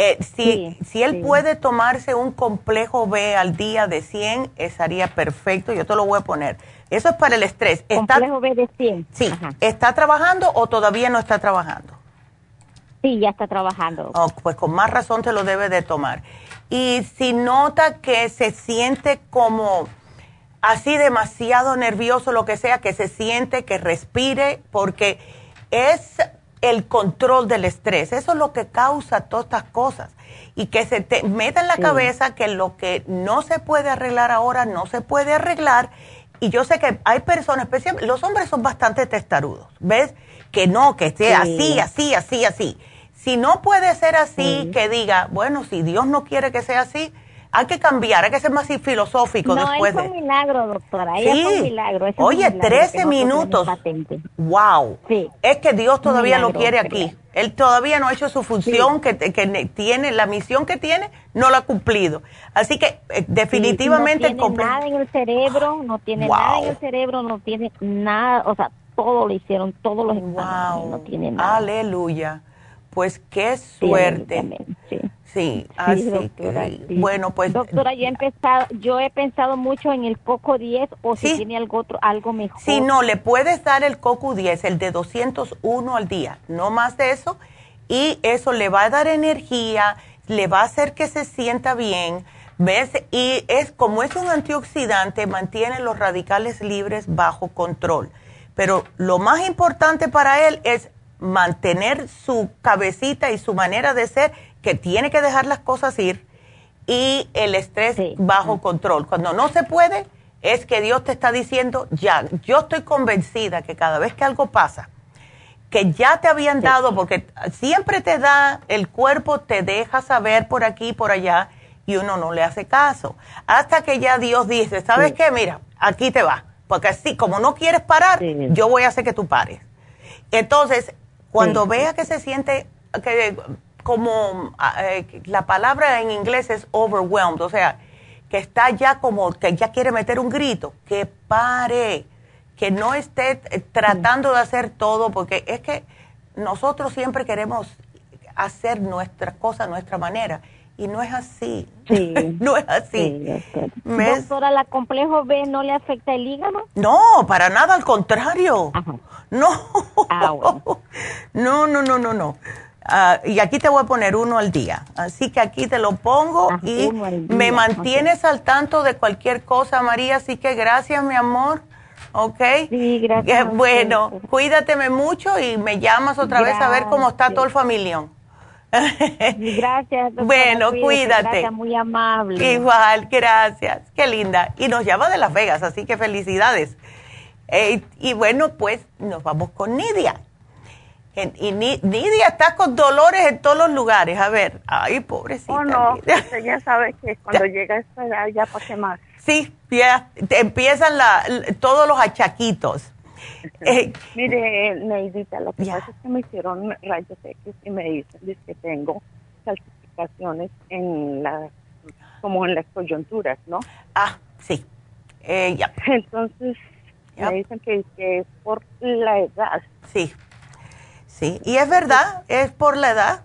Eh, si, si él puede tomarse un complejo B al día de 100, estaría perfecto, yo te lo voy a poner. Eso es para el estrés. Complejo B de 100. Sí, ¿está trabajando o todavía no está trabajando? Sí, ya está trabajando. Oh, pues con más razón te lo debe de tomar. Y si nota que se siente como así demasiado nervioso, lo que sea, que se siente, que respire, porque es el control del estrés. Eso es lo que causa todas estas cosas. Y que se te meta en la cabeza que lo que no se puede arreglar ahora, no se puede arreglar. Y yo sé que hay personas, especialmente los hombres son bastante testarudos, ¿ves? Que no, que esté así, así, así, así. Si no puede ser así, que diga, bueno, si Dios no quiere que sea así, hay que cambiar, hay que ser más filosófico no, después es un milagro, doctora. Sí. Es un milagro. Oye, 13 minutos. Wow. Sí. Es que Dios todavía lo quiere aquí. Él todavía no ha hecho su función que, tiene, la misión que tiene, no la ha cumplido. Así que eh, definitivamente... no tiene nada en el cerebro, no tiene nada en el cerebro, no tiene nada, o sea, todo lo hicieron, todos los exámenes, no tiene nada. Aleluya. Pues qué suerte. Sí, así bueno, pues doctora, yo he empezado, yo he pensado mucho en el Coco 10 o si tiene algo otro algo mejor. Sí, no, le puedes dar el Coco 10, el de 201 al día, no más de eso y eso le va a dar energía, le va a hacer que se sienta bien, ¿ves? Y es como es un antioxidante, mantiene los radicales libres bajo control. Pero lo más importante para él es mantener su cabecita y su manera de ser, que tiene que dejar las cosas ir, y el estrés bajo control. Cuando no se puede, es que Dios te está diciendo, ya, yo estoy convencida que cada vez que algo pasa, que ya te habían dado, porque siempre te da, el cuerpo te deja saber por aquí y por allá, y uno no le hace caso. Hasta que ya Dios dice, ¿sabes qué? Mira, aquí te va. Porque así, como no quieres parar, yo voy a hacer que tú pares. Entonces, cuando vea que se siente que como eh, la palabra en inglés es overwhelmed, o sea, que está ya como que ya quiere meter un grito, que pare, que no esté tratando de hacer todo, porque es que nosotros siempre queremos hacer nuestras cosas a nuestra manera y no es así. Sí. no es así. Doctora, ¿la complejo B no le afecta el hígado? No, para nada, al contrario. No. Ah, no, no, no, no, no. Ah, y aquí te voy a poner uno al día. Así que aquí te lo pongo ah, y me mantienes al tanto de cualquier cosa, María. Así que gracias, mi amor. ¿Ok? Sí, gracias. Bueno, cuídateme mucho y me llamas otra vez a ver cómo está todo el familión. Gracias. bueno, cuídate. Gracias, muy amable. Igual, gracias. Qué linda. Y nos llama de Las Vegas, así que felicidades. Eh, y bueno, pues nos vamos con Nidia. Y Nidia está con dolores en todos los lugares. A ver, ay, pobrecita. Oh, no, usted ya sabe que cuando llega esta edad ya pase más. Sí, ya empiezan la, todos los achaquitos. Eh, Mire, Neidita, lo que pasa es que me hicieron rayos X y me dicen que tengo calcificaciones en las, como en las coyunturas, ¿no? Ah, sí. Eh. Entonces, me dicen que, es por la edad. Sí, sí. Y es verdad, es por la edad.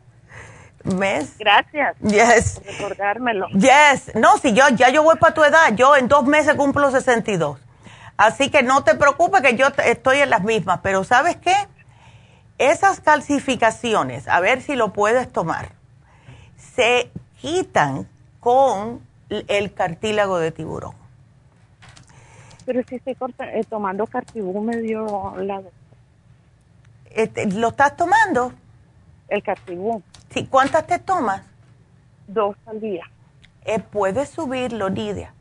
¿Ves? Gracias. Yes. Por recordármelo. Yes. No, si yo ya yo voy para tu edad, yo en dos meses cumplo 62. Así que no te preocupes que yo estoy en las mismas, pero ¿sabes qué? Esas calcificaciones, a ver si lo puedes tomar, se quitan con el cartílago de tiburón. Pero si estoy eh, tomando cartibú me dio la... Este, ¿Lo estás tomando? El cartibú. Sí, ¿cuántas te tomas? Dos al día. Eh, puedes subirlo, Nidia.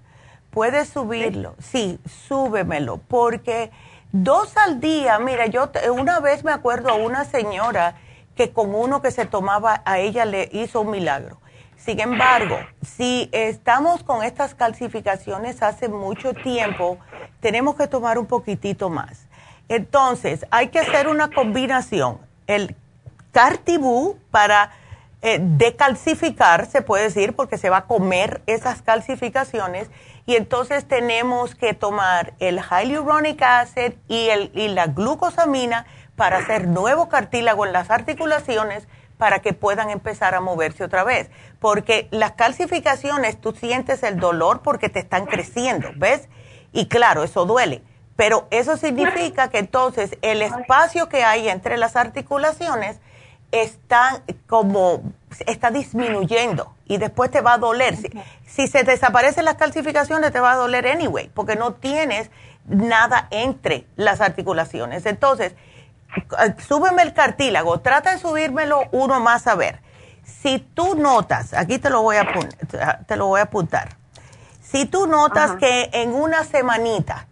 Puedes subirlo, sí, súbemelo, porque dos al día, mira, yo una vez me acuerdo a una señora que con uno que se tomaba, a ella le hizo un milagro. Sin embargo, si estamos con estas calcificaciones hace mucho tiempo, tenemos que tomar un poquitito más. Entonces, hay que hacer una combinación. El cartibú para eh, decalcificar, se puede decir, porque se va a comer esas calcificaciones y entonces tenemos que tomar el hyaluronic acid y, el, y la glucosamina para hacer nuevo cartílago en las articulaciones para que puedan empezar a moverse otra vez. Porque las calcificaciones, tú sientes el dolor porque te están creciendo, ¿ves? Y claro, eso duele. Pero eso significa que entonces el espacio que hay entre las articulaciones está como, está disminuyendo y después te va a doler. Si, se desaparecen las calcificaciones, te va a doler anyway, porque no tienes nada entre las articulaciones. Entonces, eh, súbeme el cartílago, trata de subírmelo uno más a ver. Si tú notas, aquí te lo voy a, te lo voy a apuntar, si tú notas que en una semanita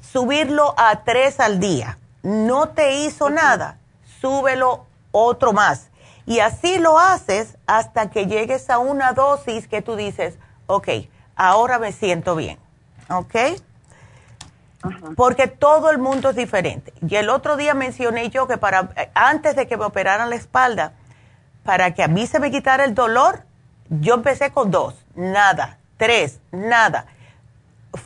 subirlo a tres al día no te hizo nada, súbelo otro más. Y así lo haces hasta que llegues a una dosis que tú dices, ok, ahora me siento bien. ¿Ok? Porque todo el mundo es diferente. Y el otro día mencioné yo que para antes de que me operaran la espalda, para que a mí se me quitara el dolor, yo empecé con dos, nada, tres, nada.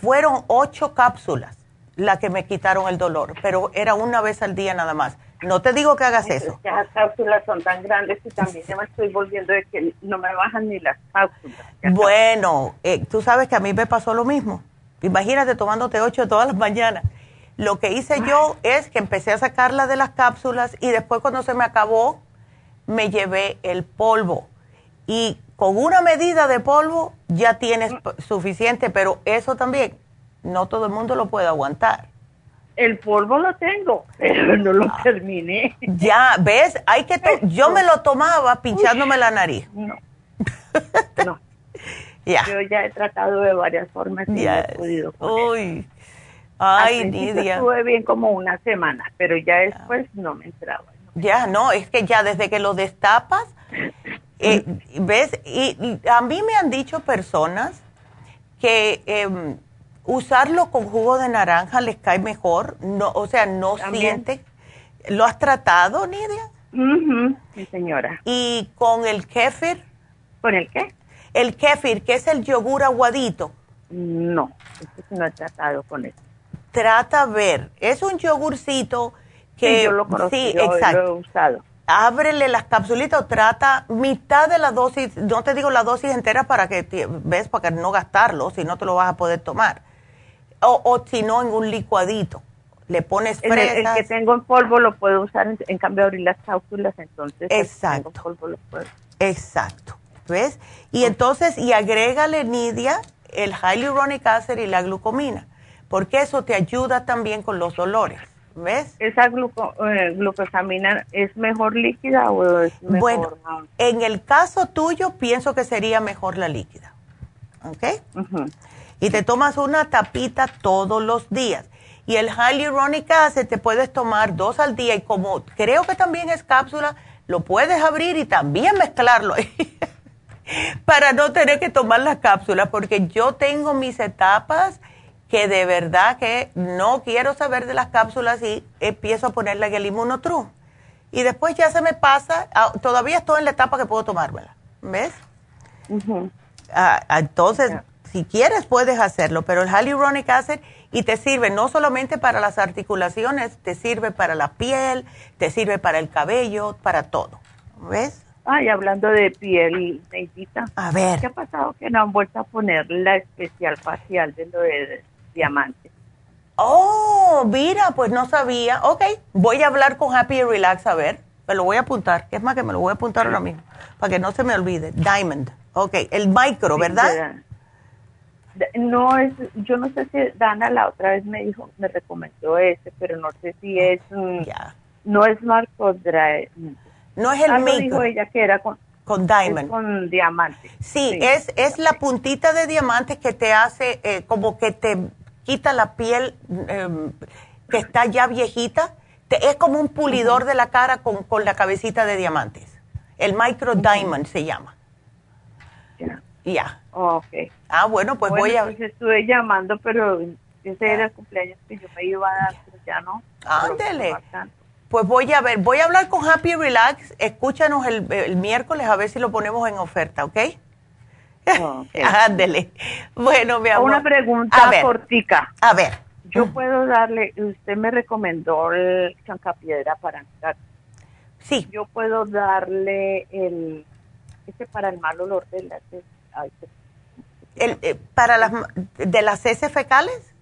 Fueron ocho cápsulas las que me quitaron el dolor, pero era una vez al día nada más No te digo que hagas eso. las cápsulas son tan grandes y también ya me estoy volviendo de que no me bajan ni las cápsulas. Bueno, eh, tú sabes que a mí me pasó lo mismo. Imagínate tomándote ocho todas las mañanas. Lo que hice yo es que empecé a sacarla de las cápsulas y después cuando se me acabó, me llevé el polvo. Y con una medida de polvo ya tienes mm. suficiente, pero eso también no todo el mundo lo puede aguantar. El polvo lo tengo, pero no lo terminé. Ya, ¿ves? Hay que yo me lo tomaba pinchándome la nariz. No. No. Yo ya he tratado de varias formas y no he podido. Uy. Ay, Nidia. Estuve bien como una semana, pero ya después no me entraba. Ya, no, es que ya desde que lo destapas, eh, ¿ves? Y, a mí me han dicho personas que em, usarlo con jugo de naranja les cae mejor, no, o sea, no siente. ¿Lo has tratado, Nidia? Sí, señora. ¿Y con el kéfir? ¿Con el qué? El kéfir, que es el yogur aguadito. No, no he tratado con eso. Trata a ver, es un yogurcito que... Sí, yo lo conozco, sí, exacto. lo he usado. Ábrele las capsulitas o trata mitad de la dosis, no te digo la dosis entera para que, ves, para que no gastarlo, si no te lo vas a poder tomar o, si no en un licuadito. Le pones fresas. El, que tengo en polvo lo puedo usar, en, cambio abrir las cápsulas, entonces Exacto. El polvo lo puedo. Exacto. ¿Ves? Y entonces, y agrégale, Nidia, el hyaluronic acid y la glucomina, porque eso te ayuda también con los dolores. ¿Ves? ¿Esa gluco, eh, glucosamina es mejor líquida o es mejor? Bueno, en el caso tuyo pienso que sería mejor la líquida. ¿Ok? Y te tomas una tapita todos los días. Y el hyaluronic acid te puedes tomar dos al día y como creo que también es cápsula, lo puedes abrir y también mezclarlo para no tener que tomar las cápsulas porque yo tengo mis etapas que de verdad que no quiero saber de las cápsulas y empiezo a ponerle el inmunotrum. Y después ya se me pasa, ah, todavía estoy en la etapa que puedo tomármela, ¿ves? Ah, entonces, si quieres puedes hacerlo, pero el hyaluronic acid y te sirve no solamente para las articulaciones, te sirve para la piel, te sirve para el cabello, para todo. ¿Ves? Ay, hablando de piel, Neidita. A ver. ¿Qué ha pasado que no han vuelto a poner la especial facial de lo de diamante? Oh, mira, pues no sabía. Ok, voy a hablar con Happy Relax a ver. Me lo voy a apuntar. Es más que me lo voy a apuntar ahora mismo. Para que no se me olvide. Diamond. Ok, el micro, ¿verdad? No es, yo no sé si Dana la otra vez me dijo, me recomendó ese, pero no sé si es, no es Marco Dry. No es el Algo dijo ella que era con, con diamond. Con diamante. Sí, Es, es la puntita de diamante que te hace, eh, como que te quita la piel em, que está ya viejita. es como un pulidor de la cara con, con, la cabecita de diamantes. El micro diamond se llama. Ya. Ok. Ah, bueno, pues voy a... Pues estuve llamando, pero ese era el cumpleaños que yo me iba a dar, pero ya no. Ándele. Pues voy a ver, voy a hablar con Happy Relax, escúchanos el, miércoles a ver si lo ponemos en oferta, ¿ok? Ándele. bueno, mi amor. Una pregunta a cortica. A ver. Yo puedo darle, usted me recomendó el chancapiedra para entrar. Sí. Yo puedo darle el, ese para el mal olor de la el, eh, ¿Para las de las heces fecales?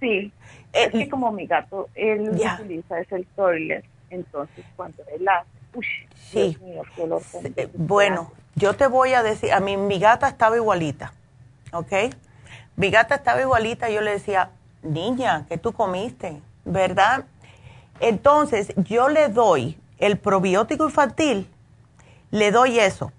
Sí. Eh, es que como mi gato, él utiliza es el toilet, entonces cuando él hace, uy, sí. bueno, yo te voy a decir, a mí mi gata estaba igualita, ¿ok? Mi gata estaba igualita, yo le decía, niña, ¿qué tú comiste? ¿Verdad? Entonces, yo le doy el probiótico infantil, le doy eso,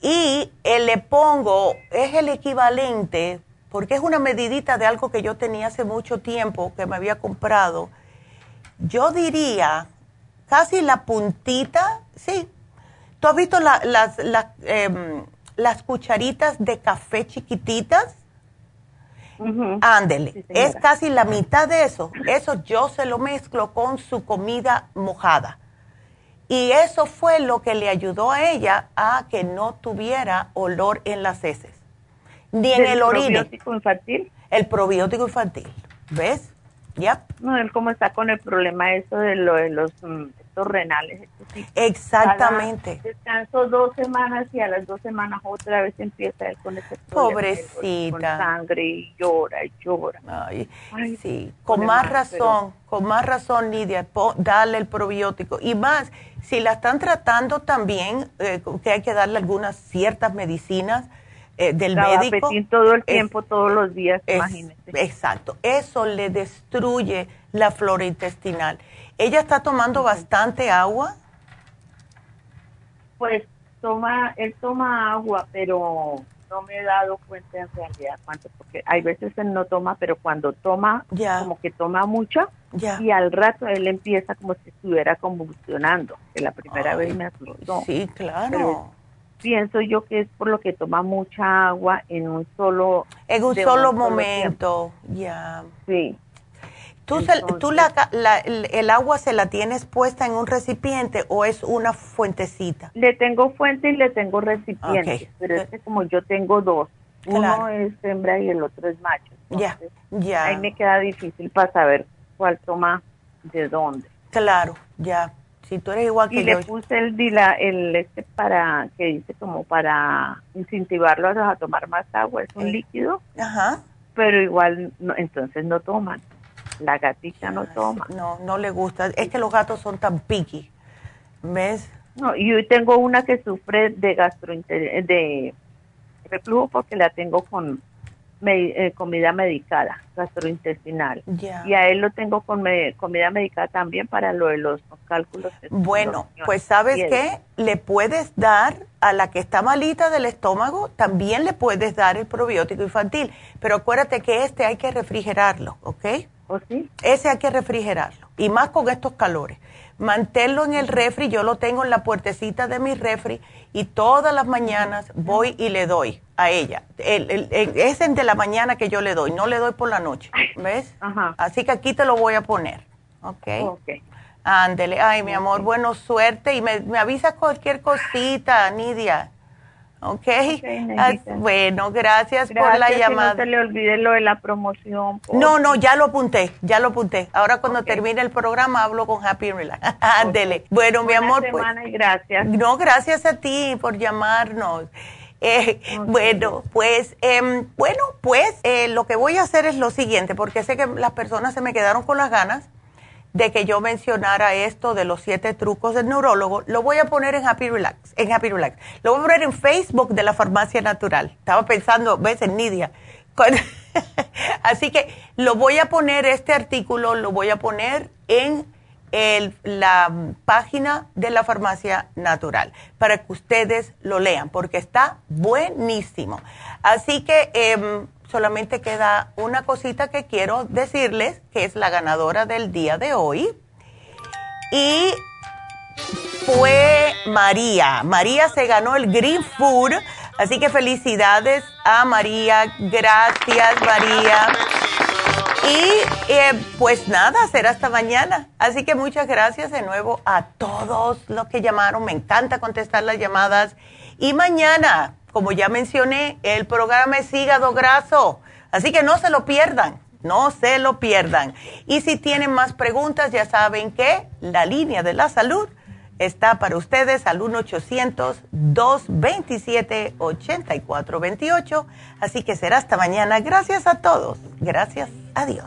y le pongo, es el equivalente, porque es una medidita de algo que yo tenía hace mucho tiempo, que me había comprado. Yo diría casi la puntita, sí. ¿Tú has visto las, em, las cucharitas de café chiquititas? Ándele, es casi la mitad de eso. Eso yo se lo mezclo con su comida mojada y eso fue lo que le ayudó a ella a que no tuviera olor en las heces, ni en el orine. ¿El probiótico infantil? El probiótico infantil, ¿ves? Yep. No, él como está con el problema eso de lo de los renales. Exactamente. descanso dos semanas y a las dos semanas otra vez empieza él con ese Pobrecita. Con sangre y llora y llora. Ay, sí, con más razón, con más razón, Lidia, darle el probiótico. Y más, si la están tratando también, eh, que hay que darle algunas ciertas medicinas, eh, del médico. todo el tiempo, todos los días, imagínese. Exacto, eso le destruye la flora intestinal. ¿Ella está tomando bastante agua? Pues toma, él toma agua, pero no me he dado cuenta en realidad cuánto, porque hay veces él no toma, pero cuando toma, como que toma mucho, y al rato él empieza como si estuviera convulsionando, que la primera vez me asustó. Sí, claro. pienso yo que es por lo que toma mucha agua en un solo... En un solo momento, ya. Sí. ¿Tú, tú la, el agua se la tienes puesta en un recipiente o es una fuentecita? Le tengo fuente y le tengo recipiente, pero es que como yo tengo dos, uno es hembra y el otro es macho. Ya, ya. Ahí me queda difícil para saber cuál toma de dónde. Claro, ya. Si tú eres igual que y le puse el, el este para, que dice como para incentivarlos a tomar más agua, es un líquido. Ajá. Pero igual, no, entonces no toman. La gatita no toma. No, no le gusta. Es que los gatos son tan picky. ¿Ves? No, y hoy tengo una que sufre de gastrointestinal, de reflujo porque la tengo con eh, comida medicada, gastrointestinal. Y a él lo tengo con comida medicada también para lo de los cálculos. Bueno, pues sabes qué, le puedes dar a la que está malita del estómago, también le puedes dar el probiótico infantil, pero acuérdate que este hay que refrigerarlo, ¿ok? ¿O sí? Ese hay que refrigerarlo, y más con estos calores. Manténlo en el refri, yo lo tengo en la puertecita de mi refri y todas las mañanas voy y le doy a ella. El, el, es el de la mañana que yo le doy, no le doy por la noche, ¿ves? Ajá. Así que aquí te lo voy a poner, ¿ok? Ok. Ándele, ay mi amor, bueno, suerte y me, me avisa cualquier cosita, Nidia. ¿Ok? okay ah, bueno, gracias, por la llamada. no se le olvide lo de la promoción. No, no, ya lo apunté, ya lo apunté. Ahora cuando termine el programa hablo con Happy Relax. Ándele. Bueno, mi amor. pues, y gracias. No, gracias a ti por llamarnos. Eh, bueno, pues, eh, bueno, pues eh, lo que voy a hacer es lo siguiente, porque sé que las personas se me quedaron con las ganas de que yo mencionara esto de los siete trucos del neurólogo, lo voy a poner en Happy Relax, en Happy Relax. Lo voy a poner en Facebook de la Farmacia Natural. Estaba pensando, ves, en Nidia. Así que lo voy a poner, este artículo lo voy a poner en la página de la Farmacia Natural para que ustedes lo lean, porque está buenísimo. Así que... Eh, solamente queda una cosita que quiero decirles, que es la ganadora del día de hoy. Y fue María. María se ganó el Green Food. Así que felicidades a María. Gracias, María. Y eh, pues nada, será hasta mañana. Así que muchas gracias de nuevo a todos los que llamaron. Me encanta contestar las llamadas. Y mañana como ya mencioné, el programa es hígado graso, así que no se lo pierdan, no se lo pierdan. Y si tienen más preguntas, ya saben que la línea de la salud está para ustedes al 1-800-227-8428. Así que será hasta mañana. Gracias a todos. Gracias a Dios.